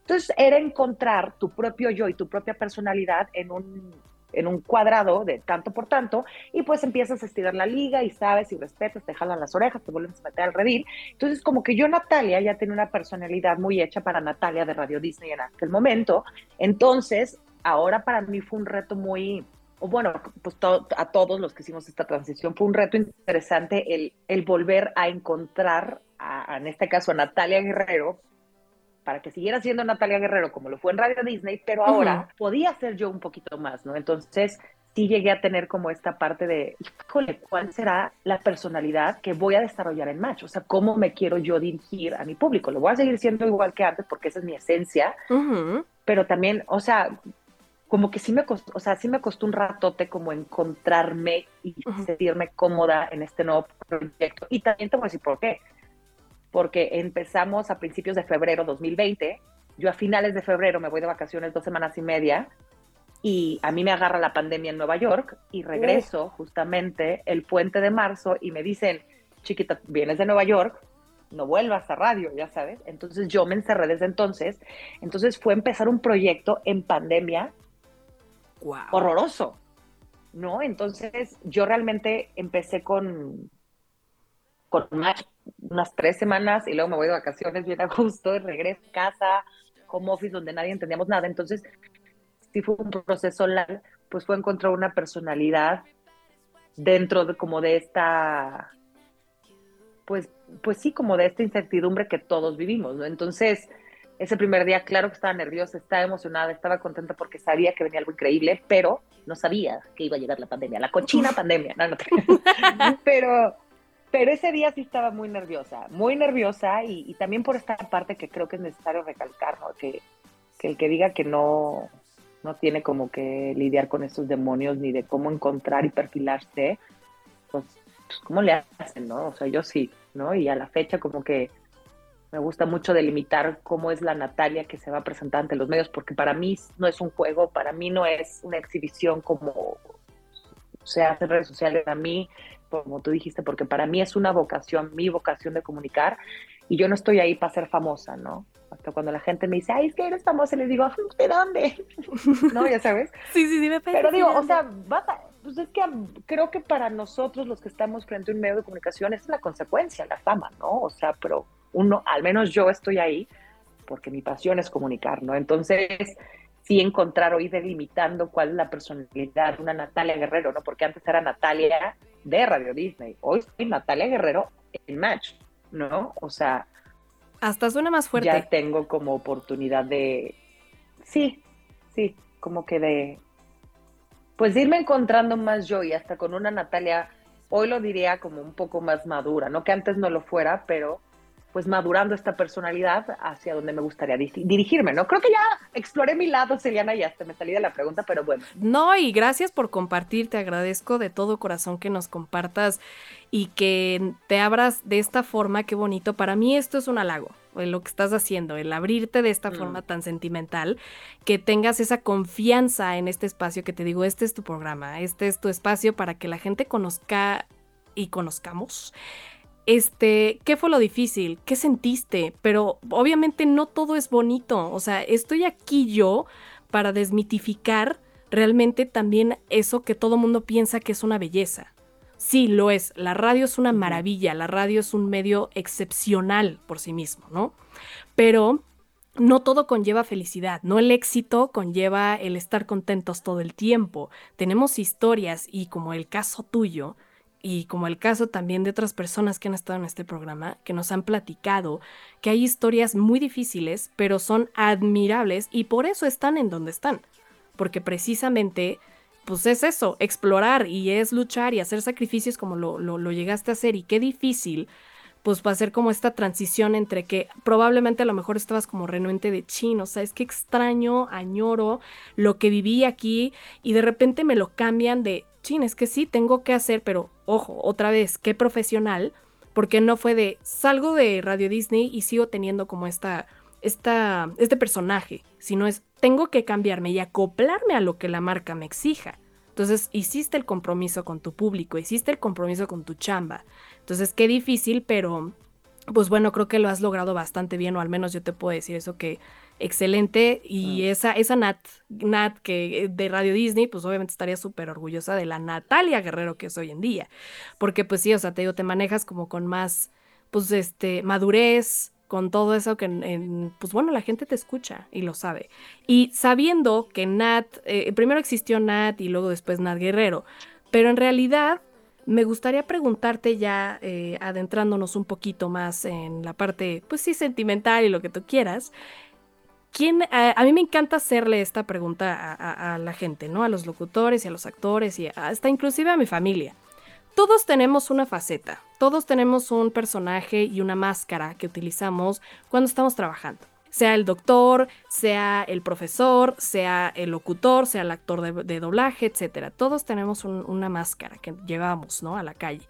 Entonces era encontrar tu propio yo y tu propia personalidad en un en un cuadrado de tanto por tanto, y pues empiezas a estirar la liga y sabes y respetas, te jalan las orejas, te vuelves a meter al redil. Entonces, como que yo, Natalia, ya tenía una personalidad muy hecha para Natalia de Radio Disney en aquel momento. Entonces, ahora para mí fue un reto muy, bueno, pues a todos los que hicimos esta transición, fue un reto interesante el, el volver a encontrar, en este caso, a Natalia Guerrero, para que siguiera siendo Natalia Guerrero como lo fue en Radio Disney, pero ahora podía ser yo un poquito más, ¿no? Entonces sí llegué a tener como esta parte de, híjole, ¿cuál será la personalidad que voy a desarrollar en Match? O sea, ¿cómo me quiero yo dirigir a mi público? Lo voy a seguir siendo igual que antes porque esa es mi esencia, pero también, o sea, como que sí me costó, o sea, sí me costó un ratote como encontrarme y sentirme cómoda en este nuevo proyecto. Y también te voy a decir por qué porque empezamos a principios de febrero 2020. Yo a finales de febrero me voy de vacaciones dos semanas y media y a mí me agarra la pandemia en Nueva York y regreso justamente el puente de marzo y me dicen, chiquita, vienes de Nueva York, no vuelvas a radio, ya sabes. Entonces yo me encerré desde entonces. Entonces fue empezar un proyecto en pandemia horroroso, ¿no? Entonces yo realmente empecé con, con más unas tres semanas y luego me voy de vacaciones bien a gusto y regreso a casa, home office donde nadie entendíamos nada. Entonces, sí fue un proceso largo, pues fue encontrar una personalidad dentro de como de esta, pues, pues sí, como de esta incertidumbre que todos vivimos, ¿no? Entonces, ese primer día, claro que estaba nerviosa, estaba emocionada, estaba contenta porque sabía que venía algo increíble, pero no sabía que iba a llegar la pandemia, la cochina pandemia, no, no pero pero ese día sí estaba muy nerviosa, muy nerviosa y, también por esta parte que creo que es necesario recalcar, ¿no? Que, el que diga que no, no tiene como que lidiar con estos demonios ni de cómo encontrar y perfilarse, pues, pues, ¿cómo le hacen, no? O sea, yo sí, ¿no? Y a la fecha como que me gusta mucho delimitar cómo es la Natalia que se va a presentar ante los medios, porque para mí no es un juego, para mí no es una exhibición como se hace en redes sociales, a mí como tú dijiste, porque para mí es una vocación, mi vocación de comunicar, y yo no estoy ahí para ser famosa, ¿no? Hasta cuando la gente me dice, ay, es que eres famosa, les digo, ¿de dónde? ¿No? Ya sabes. sí, sí, sí, me Pero digo, o sea, vas pues es que creo que para nosotros los que estamos frente a un medio de comunicación es la consecuencia, la fama, ¿no? O sea, pero uno, al menos yo estoy ahí porque mi pasión es comunicar, ¿no? Entonces, sí encontrar ir delimitando cuál es la personalidad de una Natalia Guerrero, ¿no? Porque antes era Natalia de Radio Disney. Hoy soy Natalia Guerrero en Match, ¿no? O sea... Hasta suena más fuerte. Ya tengo como oportunidad de... Sí, sí, como que de... Pues irme encontrando más yo y hasta con una Natalia, hoy lo diría como un poco más madura, no que antes no lo fuera, pero pues madurando esta personalidad hacia donde me gustaría dirigirme, ¿no? Creo que ya exploré mi lado, Celiana, y hasta me salí de la pregunta, pero bueno. No, y gracias por compartir, te agradezco de todo corazón que nos compartas y que te abras de esta forma, qué bonito. Para mí esto es un halago, lo que estás haciendo, el abrirte de esta mm. forma tan sentimental, que tengas esa confianza en este espacio que te digo, este es tu programa, este es tu espacio para que la gente conozca y conozcamos este, ¿qué fue lo difícil? ¿Qué sentiste? Pero obviamente no todo es bonito. O sea, estoy aquí yo para desmitificar realmente también eso que todo mundo piensa que es una belleza. Sí, lo es. La radio es una maravilla. La radio es un medio excepcional por sí mismo, ¿no? Pero no todo conlleva felicidad, no el éxito conlleva el estar contentos todo el tiempo. Tenemos historias y como el caso tuyo, y como el caso también de otras personas que han estado en este programa, que nos han platicado que hay historias muy difíciles, pero son admirables y por eso están en donde están. Porque precisamente, pues es eso, explorar y es luchar y hacer sacrificios como lo, lo, llegaste a hacer y qué difícil, pues va a como esta transición entre que probablemente a lo mejor estabas como renuente de chino, o sea, es que extraño, añoro lo que viví aquí y de repente me lo cambian de chin, es que sí, tengo que hacer, pero ojo, otra vez, qué profesional, porque no fue de salgo de Radio Disney y sigo teniendo como esta, esta, este personaje, sino es tengo que cambiarme y acoplarme a lo que la marca me exija. Entonces, hiciste el compromiso con tu público, hiciste el compromiso con tu chamba. Entonces, qué difícil, pero pues bueno, creo que lo has logrado bastante bien, o al menos yo te puedo decir eso que excelente. Y esa, esa Nat, Nat que de Radio Disney, pues obviamente estaría súper orgullosa de la Natalia Guerrero que es hoy en día. Porque pues sí, o sea, te digo, te manejas como con más, pues este, madurez, con todo eso que, en, pues bueno, la gente te escucha y lo sabe. Y sabiendo que Nat, eh, primero existió Nat y luego después Nat Guerrero, pero en realidad me gustaría preguntarte ya, eh, adentrándonos un poquito más en la parte, pues sí, sentimental y lo que tú quieras, ¿Quién, a, mí me encanta hacerle esta pregunta a, la gente, ¿no? A los locutores y a los actores y hasta inclusive a mi familia. Todos tenemos una faceta, todos tenemos un personaje y una máscara que utilizamos cuando estamos trabajando. Sea el doctor, sea el profesor, sea el locutor, sea el actor de, doblaje, etc. Todos tenemos una máscara que llevamos, ¿no? A la calle.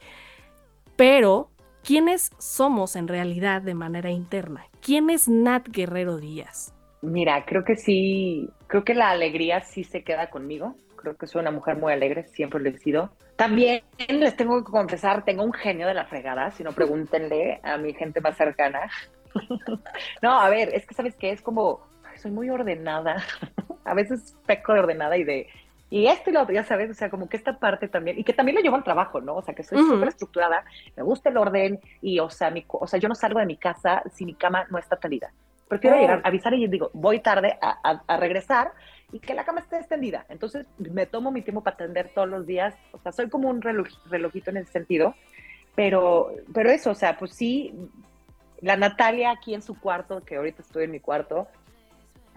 Pero, ¿quiénes somos en realidad de manera interna? ¿Quién es Nat Guerrero Díaz? Mira, creo que sí, creo que la alegría sí se queda conmigo. Creo que soy una mujer muy alegre, siempre lo he sido. También les tengo que confesar, tengo un genio de la fregada, si no pregúntenle a mi gente más cercana. No, a ver, es que sabes que es como, soy muy ordenada. a veces peco de ordenada y de, y esto y lo otro, ya sabes, o sea, como que esta parte también, y que también lo llevo al trabajo, ¿no? O sea, que soy súper estructurada, me gusta el orden, y o sea, mi, o sea, yo no salgo de mi casa si mi cama no está tendida. Prefiero llegar, oh. avisar y digo, voy tarde a, regresar y que la cama esté extendida. Entonces me tomo mi tiempo para atender todos los días. O sea, soy como un relojito en ese sentido. Pero, pero eso, o sea, pues sí, la Natalia aquí en su cuarto, que ahorita estoy en mi cuarto,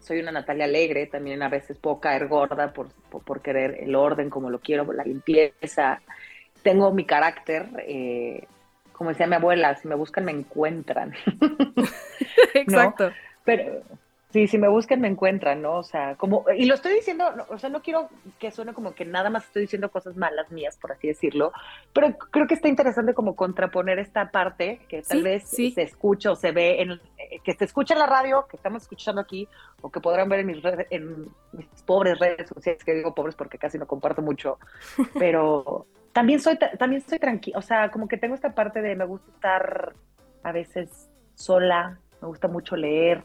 soy una Natalia alegre, también a veces puedo caer gorda por, por, querer el orden como lo quiero, la limpieza. Tengo mi carácter, eh, como decía mi abuela, si me buscan me encuentran. Exacto. Pero sí, si me buscan me encuentran, ¿no? O sea, como, y lo estoy diciendo, o sea, no quiero que suene como que nada más estoy diciendo cosas malas mías, por así decirlo, pero creo que está interesante como contraponer esta parte que tal vez se escucha o se ve, en, eh, que se escucha en la radio, que estamos escuchando aquí, o que podrán ver en mis, redes, en mis pobres redes sociales, que digo pobres porque casi no comparto mucho, pero también soy, también soy tranquila, o sea, como que tengo esta parte de me gusta estar a veces sola, me gusta mucho leer,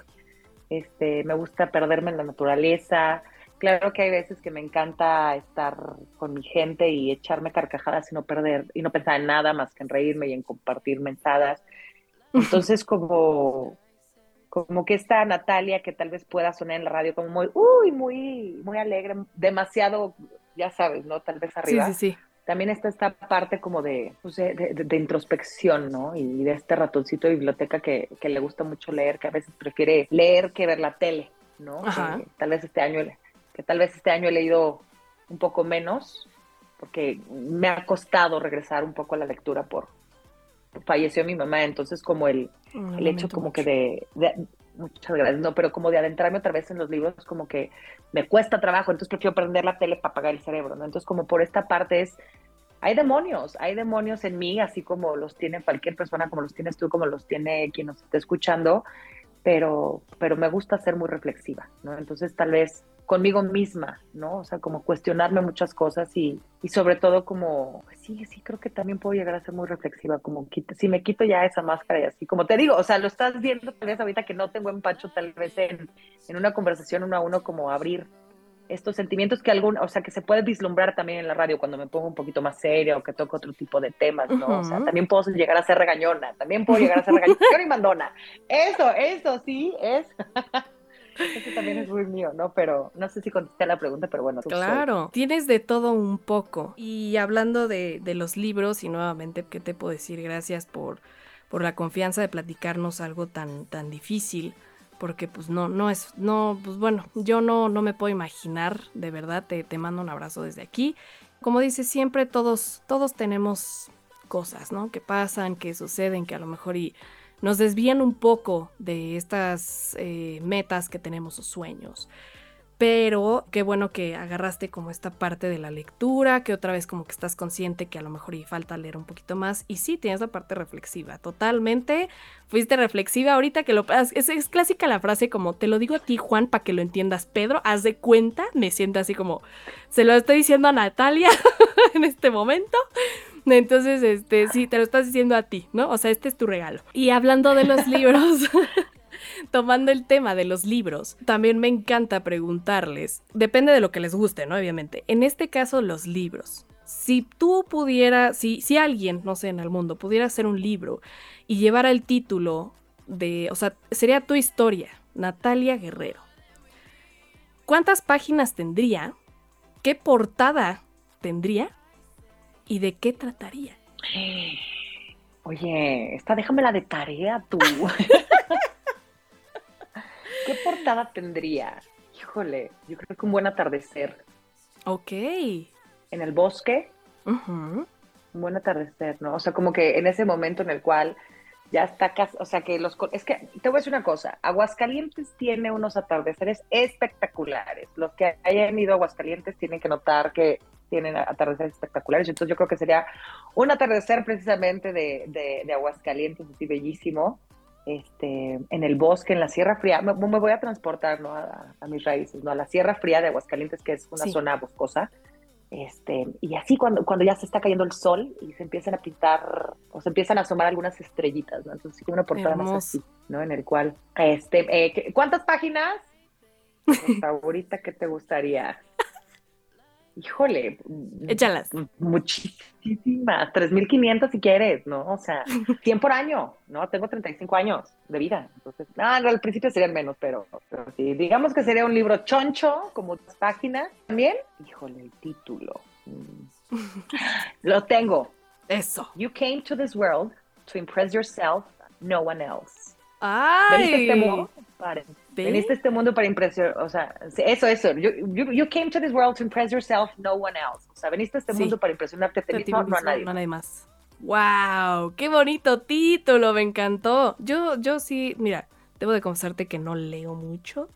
este, me gusta perderme en la naturaleza. Claro que hay veces que me encanta estar con mi gente y echarme carcajadas y no perder, y no pensar en nada más que en reírme y en compartir mensadas. Entonces, como, como que esta Natalia que tal vez pueda sonar en la radio como muy, uy, muy, muy alegre, demasiado, ya sabes, ¿no? Tal vez arriba. Sí, sí, sí también está esta parte como pues, de, de, introspección, ¿no? Y de este ratoncito de biblioteca que, que, le gusta mucho leer, que a veces prefiere leer que ver la tele, ¿no? Que, tal vez este año, que tal vez este año he leído un poco menos, porque me ha costado regresar un poco a la lectura por, falleció mi mamá, entonces como el, el hecho como que de, muchas gracias, no, pero como de adentrarme otra vez en los libros, como que me cuesta trabajo, entonces prefiero prender la tele para apagar el cerebro, ¿no? Entonces como por esta parte es, hay demonios, hay demonios en mí, así como los tiene cualquier persona, como los tienes tú, como los tiene quien nos está escuchando, pero, pero me gusta ser muy reflexiva, ¿no? Entonces tal vez conmigo misma, ¿no? O sea, como cuestionarme muchas cosas y, y sobre todo como, sí, sí, creo que también puedo llegar a ser muy reflexiva, como si me quito ya esa máscara y así, como te digo, o sea, lo estás viendo tal vez ahorita que no tengo empacho tal vez en, en una conversación uno a uno como abrir estos sentimientos que algún, o sea, que se puede vislumbrar también en la radio cuando me pongo un poquito más seria o que toco otro tipo de temas, ¿no? O sea, también puedo llegar a ser regañona, también puedo llegar a ser regañona y mandona. Eso, eso sí es. Eso también es muy mío, ¿no? Pero no sé si contesté la pregunta, pero bueno. Claro, tienes de todo un poco. Y hablando de, de, los libros, y nuevamente, ¿qué te puedo decir? Gracias por, por la confianza de platicarnos algo tan, tan difícil porque pues no, no es, no, pues bueno, yo no, no me puedo imaginar, de verdad, te, te mando un abrazo desde aquí. Como dices, siempre todos, todos tenemos cosas, ¿no? Que pasan, que suceden, que a lo mejor y nos desvían un poco de estas eh, metas que tenemos o sueños. Pero qué bueno que agarraste como esta parte de la lectura, que otra vez como que estás consciente que a lo mejor y falta leer un poquito más. Y sí, tienes la parte reflexiva, totalmente, fuiste reflexiva ahorita que lo... Es, es clásica la frase como, te lo digo a ti Juan para que lo entiendas, Pedro, haz de cuenta, me siento así como, se lo estoy diciendo a Natalia en este momento. Entonces, este, sí, te lo estás diciendo a ti, ¿no? O sea, este es tu regalo. Y hablando de los libros, tomando el tema de los libros, también me encanta preguntarles, depende de lo que les guste, ¿no? Obviamente. En este caso, los libros. Si tú pudieras, si, si alguien, no sé, en el mundo, pudiera hacer un libro y llevara el título de, o sea, sería tu historia, Natalia Guerrero. ¿Cuántas páginas tendría? ¿Qué portada tendría? ¿Y de qué trataría? Oye, esta déjamela de tarea tú. ¿Qué portada tendría? Híjole, yo creo que un buen atardecer. Ok. En el bosque. Un buen atardecer, ¿no? O sea, como que en ese momento en el cual ya está casi, o sea, que los... Es que te voy a decir una cosa, Aguascalientes tiene unos atardeceres espectaculares. Los que hayan ido a Aguascalientes tienen que notar que tienen atardeceres espectaculares. Entonces yo creo que sería un atardecer precisamente de, de, de Aguascalientes, así bellísimo este, en el bosque, en la Sierra Fría, me, voy a transportar ¿no? a, mis raíces, ¿no? a la Sierra Fría de Aguascalientes, que es una zona boscosa. Este, y así cuando, cuando ya se está cayendo el sol y se empiezan a pintar o se empiezan a asomar algunas estrellitas, ¿no? Entonces, una portada más así, ¿no? En el cual, este, eh, ¿cuántas páginas? favorita que te gustaría? Híjole, échalas. Muchísimas, 3.500 si quieres, ¿no? O sea, 100 por año, ¿no? Tengo 35 años de vida. Entonces, no, al principio serían menos, pero, pero sí, digamos que sería un libro choncho, como dos páginas. También, híjole, el título. Mm. Lo tengo. Eso. You came to this world to impress yourself, no one else. ¡Ay! Veniste a este mundo para impresionar, o sea, eso, eso. You, you, came to this world to impress yourself, no one else. O sea, veniste a este mundo para impresionarte a ti mismo, no a nadie. No a nadie más. ¡Wow! ¡Qué bonito título! Me encantó. Yo, yo sí, mira, Debo de confesarte que no leo mucho.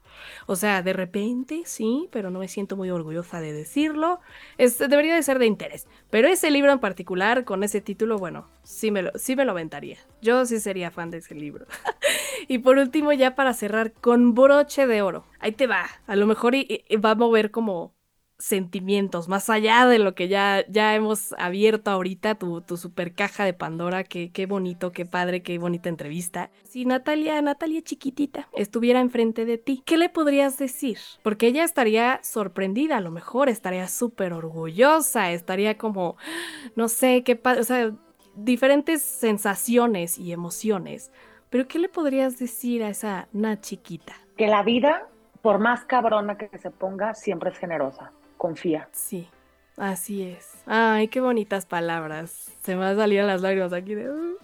O sea, de repente sí, pero no me siento muy orgullosa de decirlo. Es, debería de ser de interés. Pero ese libro en particular, con ese título, bueno, sí me lo, sí me lo aventaría. Yo sí sería fan de ese libro. y por último, ya para cerrar, con broche de oro. Ahí te va. A lo mejor va a mover como sentimientos, más allá de lo que ya, ya hemos abierto ahorita, tu, tu super caja de Pandora, qué, qué bonito, qué padre, qué bonita entrevista. Si Natalia, Natalia chiquitita, estuviera enfrente de ti, ¿qué le podrías decir? Porque ella estaría sorprendida, a lo mejor estaría súper orgullosa, estaría como, no sé, qué padre, o sea, diferentes sensaciones y emociones. Pero ¿qué le podrías decir a esa na chiquita? Que la vida, por más cabrona que se ponga, siempre es generosa confía. Sí, así es. Ay, qué bonitas palabras. Se me han salido las lágrimas aquí de... Uh.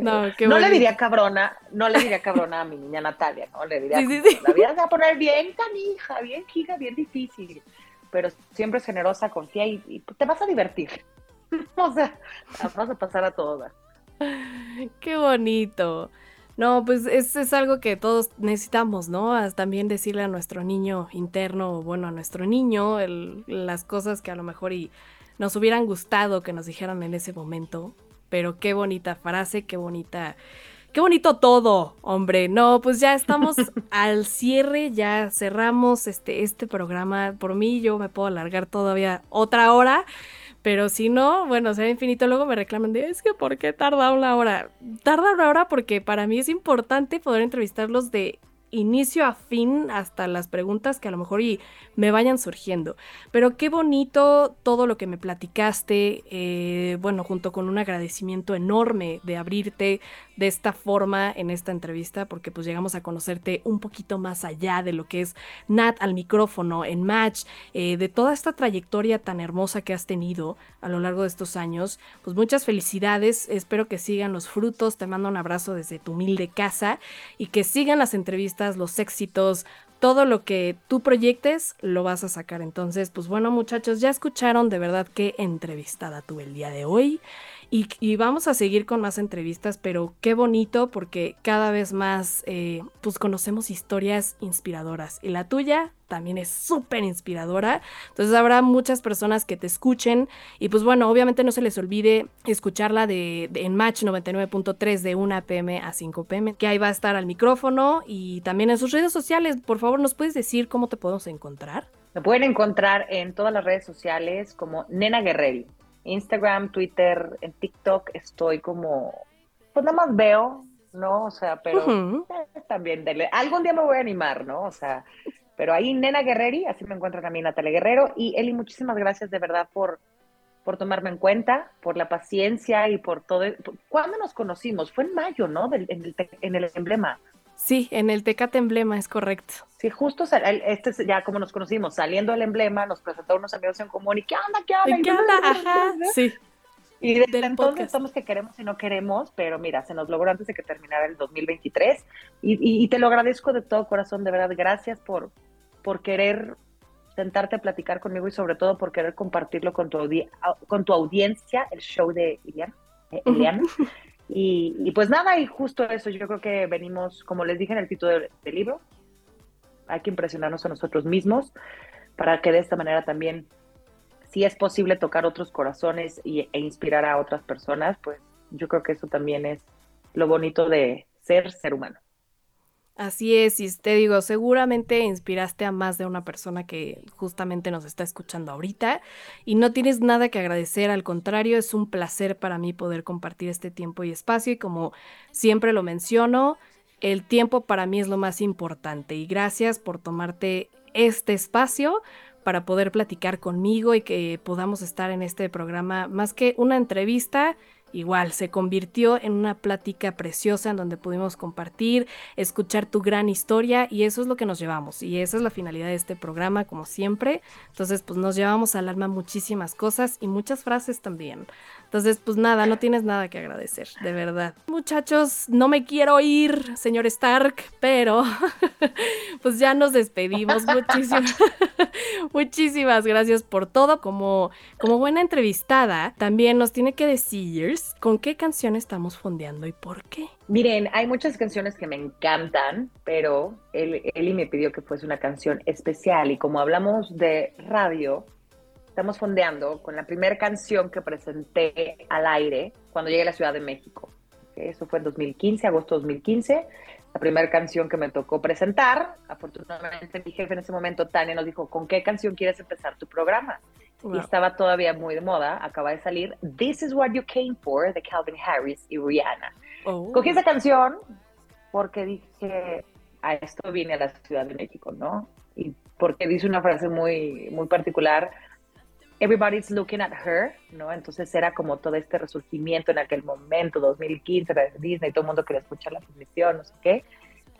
No, qué no le diría cabrona, no le diría cabrona a mi niña Natalia, ¿no? Le diría, sí, sí, la vida a poner bien canija, bien giga, bien difícil, pero siempre es generosa, confía y, te vas a divertir. o sea, vas a pasar a todas. Qué bonito. No, pues es, es, algo que todos necesitamos, ¿no? también decirle a nuestro niño interno, bueno, a nuestro niño, las cosas que a lo mejor y nos hubieran gustado que nos dijeran en ese momento. Pero qué bonita frase, qué bonita Qué bonito todo, hombre. No, pues ya estamos al cierre, ya cerramos este, este programa. Por mí yo me puedo alargar todavía otra hora, pero si no, bueno, será infinito. Luego me reclaman de, es que ¿por qué tarda una hora? Tarda una hora porque para mí es importante poder entrevistarlos de inicio a fin hasta las preguntas que a lo mejor y me vayan surgiendo. Pero qué bonito todo lo que me platicaste, eh, bueno, junto con un agradecimiento enorme de abrirte de esta forma en esta entrevista, porque pues llegamos a conocerte un poquito más allá de lo que es Nat al micrófono, en Match, eh, de toda esta trayectoria tan hermosa que has tenido a lo largo de estos años. Pues muchas felicidades, espero que sigan los frutos, te mando un abrazo desde tu humilde casa y que sigan las entrevistas, los éxitos, todo lo que tú proyectes lo vas a sacar. Entonces, pues bueno muchachos, ya escucharon de verdad qué entrevistada tuve el día de hoy. Y, vamos a seguir con más entrevistas, pero qué bonito porque cada vez más eh, pues conocemos historias inspiradoras. Y la tuya también es súper inspiradora. Entonces habrá muchas personas que te escuchen. Y pues bueno, obviamente no se les olvide escucharla de, en Match 99.3 de 1 pm a 5 pm, que ahí va a estar al micrófono y también en sus redes sociales. Por favor, ¿nos puedes decir cómo te podemos encontrar? Me pueden encontrar en todas las redes sociales como Nena Guerreri. Instagram, Twitter, en TikTok estoy como, pues nada más veo, ¿no? O sea, pero también algún día me voy a animar, ¿no? O sea, pero ahí Nena Guerreri, así me encuentran a mí Natalia Guerrero. Y Eli, muchísimas gracias de verdad por, por tomarme en cuenta, por la paciencia y por todo. ¿Cuándo nos conocimos? Fue en mayo, ¿no? en, el, en el emblema. Sí, en el Tecate Emblema, es correcto. Sí, justo este ya como nos conocimos, saliendo del emblema, nos presentó unos amigos en común y ¿qué onda? ¿Qué onda? ¿Qué onda? Ajá, sí. Y desde entonces estamos que queremos y no queremos, pero mira, se nos logró antes de que terminara el 2023 y, y, te lo agradezco de todo corazón, de verdad, gracias por, por querer sentarte a platicar conmigo y sobre todo por querer compartirlo con tu, con tu audiencia, el show de Iliana. Eh, Y, pues nada, y justo eso, yo creo que venimos, como les dije en el título del, libro, hay que impresionarnos a nosotros mismos para que de esta manera también, si es posible tocar otros corazones y, e inspirar a otras personas, pues yo creo que eso también es lo bonito de ser ser humano. Así es, y te digo, seguramente inspiraste a más de una persona que justamente nos está escuchando ahorita y no tienes nada que agradecer, al contrario, es un placer para mí poder compartir este tiempo y espacio y como siempre lo menciono, el tiempo para mí es lo más importante y gracias por tomarte este espacio para poder platicar conmigo y que podamos estar en este programa más que una entrevista igual se convirtió en una plática preciosa en donde pudimos compartir, escuchar tu gran historia y eso es lo que nos llevamos y esa es la finalidad de este programa como siempre. Entonces pues nos llevamos al alma muchísimas cosas y muchas frases también. Entonces, pues nada, no tienes nada que agradecer, de verdad. Muchachos, no me quiero ir, señor Stark, pero pues ya nos despedimos. Muchísimas, muchísimas gracias por todo. Como, como buena entrevistada, también nos tiene que decir con qué canción estamos fondeando y por qué. Miren, hay muchas canciones que me encantan, pero Eli me pidió que fuese una canción especial y como hablamos de radio, estamos fondeando con la primera canción que presenté al aire cuando llegué a la Ciudad de México. Eso fue en 2015, agosto de 2015. La primera canción que me tocó presentar. Afortunadamente mi jefe en ese momento, Tania, nos dijo, ¿con qué canción quieres empezar tu programa? Y estaba todavía muy de moda, acaba de salir This is What You Came For de Calvin Harris y Rihanna. Oh. Cogí esa canción porque dije, a esto vine a la Ciudad de México, ¿no? Y porque dice una frase muy, muy particular, everybody's looking at her, ¿no? Entonces era como todo este resurgimiento en aquel momento, 2015, de Disney, todo el mundo quería escuchar la transmisión, no sé qué.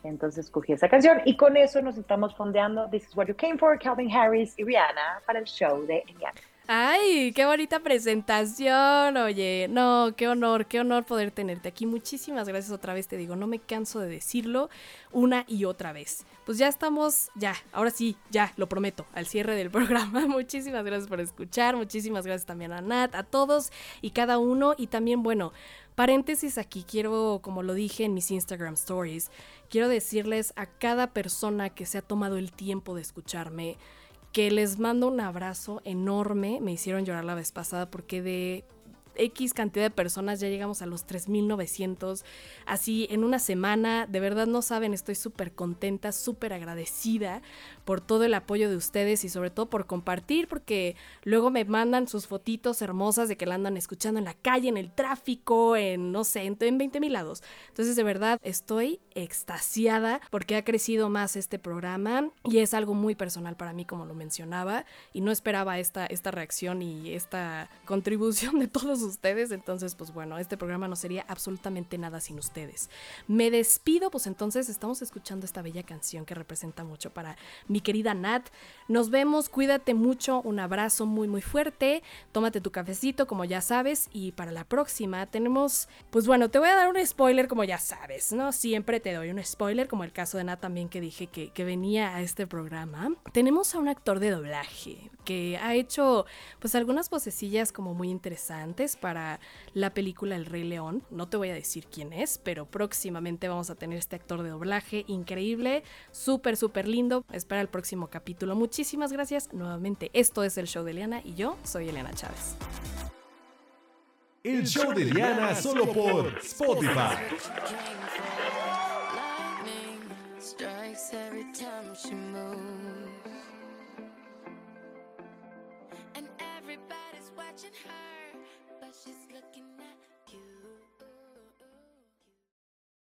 Entonces escogí esa canción y con eso nos estamos fondeando This is What You Came For, Calvin Harris y Rihanna para el show de Indiana. Ay, qué bonita presentación, oye, no, qué honor, qué honor poder tenerte aquí. Muchísimas gracias otra vez, te digo, no me canso de decirlo una y otra vez. Pues ya estamos, ya, ahora sí, ya, lo prometo, al cierre del programa. Muchísimas gracias por escuchar, muchísimas gracias también a Nat, a todos y cada uno y también, bueno, Paréntesis aquí, quiero, como lo dije en mis Instagram stories, quiero decirles a cada persona que se ha tomado el tiempo de escucharme que les mando un abrazo enorme. Me hicieron llorar la vez pasada porque de X cantidad de personas, ya llegamos a los 3.900, así en una semana, de verdad no saben, estoy súper contenta, súper agradecida por todo el apoyo de ustedes y sobre todo por compartir, porque luego me mandan sus fotitos hermosas de que la andan escuchando en la calle, en el tráfico, en no sé, en, en 20 mil lados. Entonces de verdad estoy extasiada porque ha crecido más este programa y es algo muy personal para mí, como lo mencionaba, y no esperaba esta, esta reacción y esta contribución de todos ustedes, entonces pues bueno, este programa no sería absolutamente nada sin ustedes. Me despido, pues entonces estamos escuchando esta bella canción que representa mucho para mi querida Nat. Nos vemos, cuídate mucho, un abrazo muy muy fuerte, tómate tu cafecito como ya sabes y para la próxima tenemos, pues bueno, te voy a dar un spoiler como ya sabes, ¿no? Siempre te doy un spoiler, como el caso de Nat también que dije que, que venía a este programa. Tenemos a un actor de doblaje que ha hecho pues algunas vocecillas como muy interesantes para la película El Rey León. No te voy a decir quién es, pero próximamente vamos a tener este actor de doblaje increíble, súper, súper lindo. Espera el próximo capítulo. Muchísimas gracias. Nuevamente, esto es el show de Eliana y yo soy Eliana Chávez. El show de Eliana solo por Spotify. And everybody's watching her.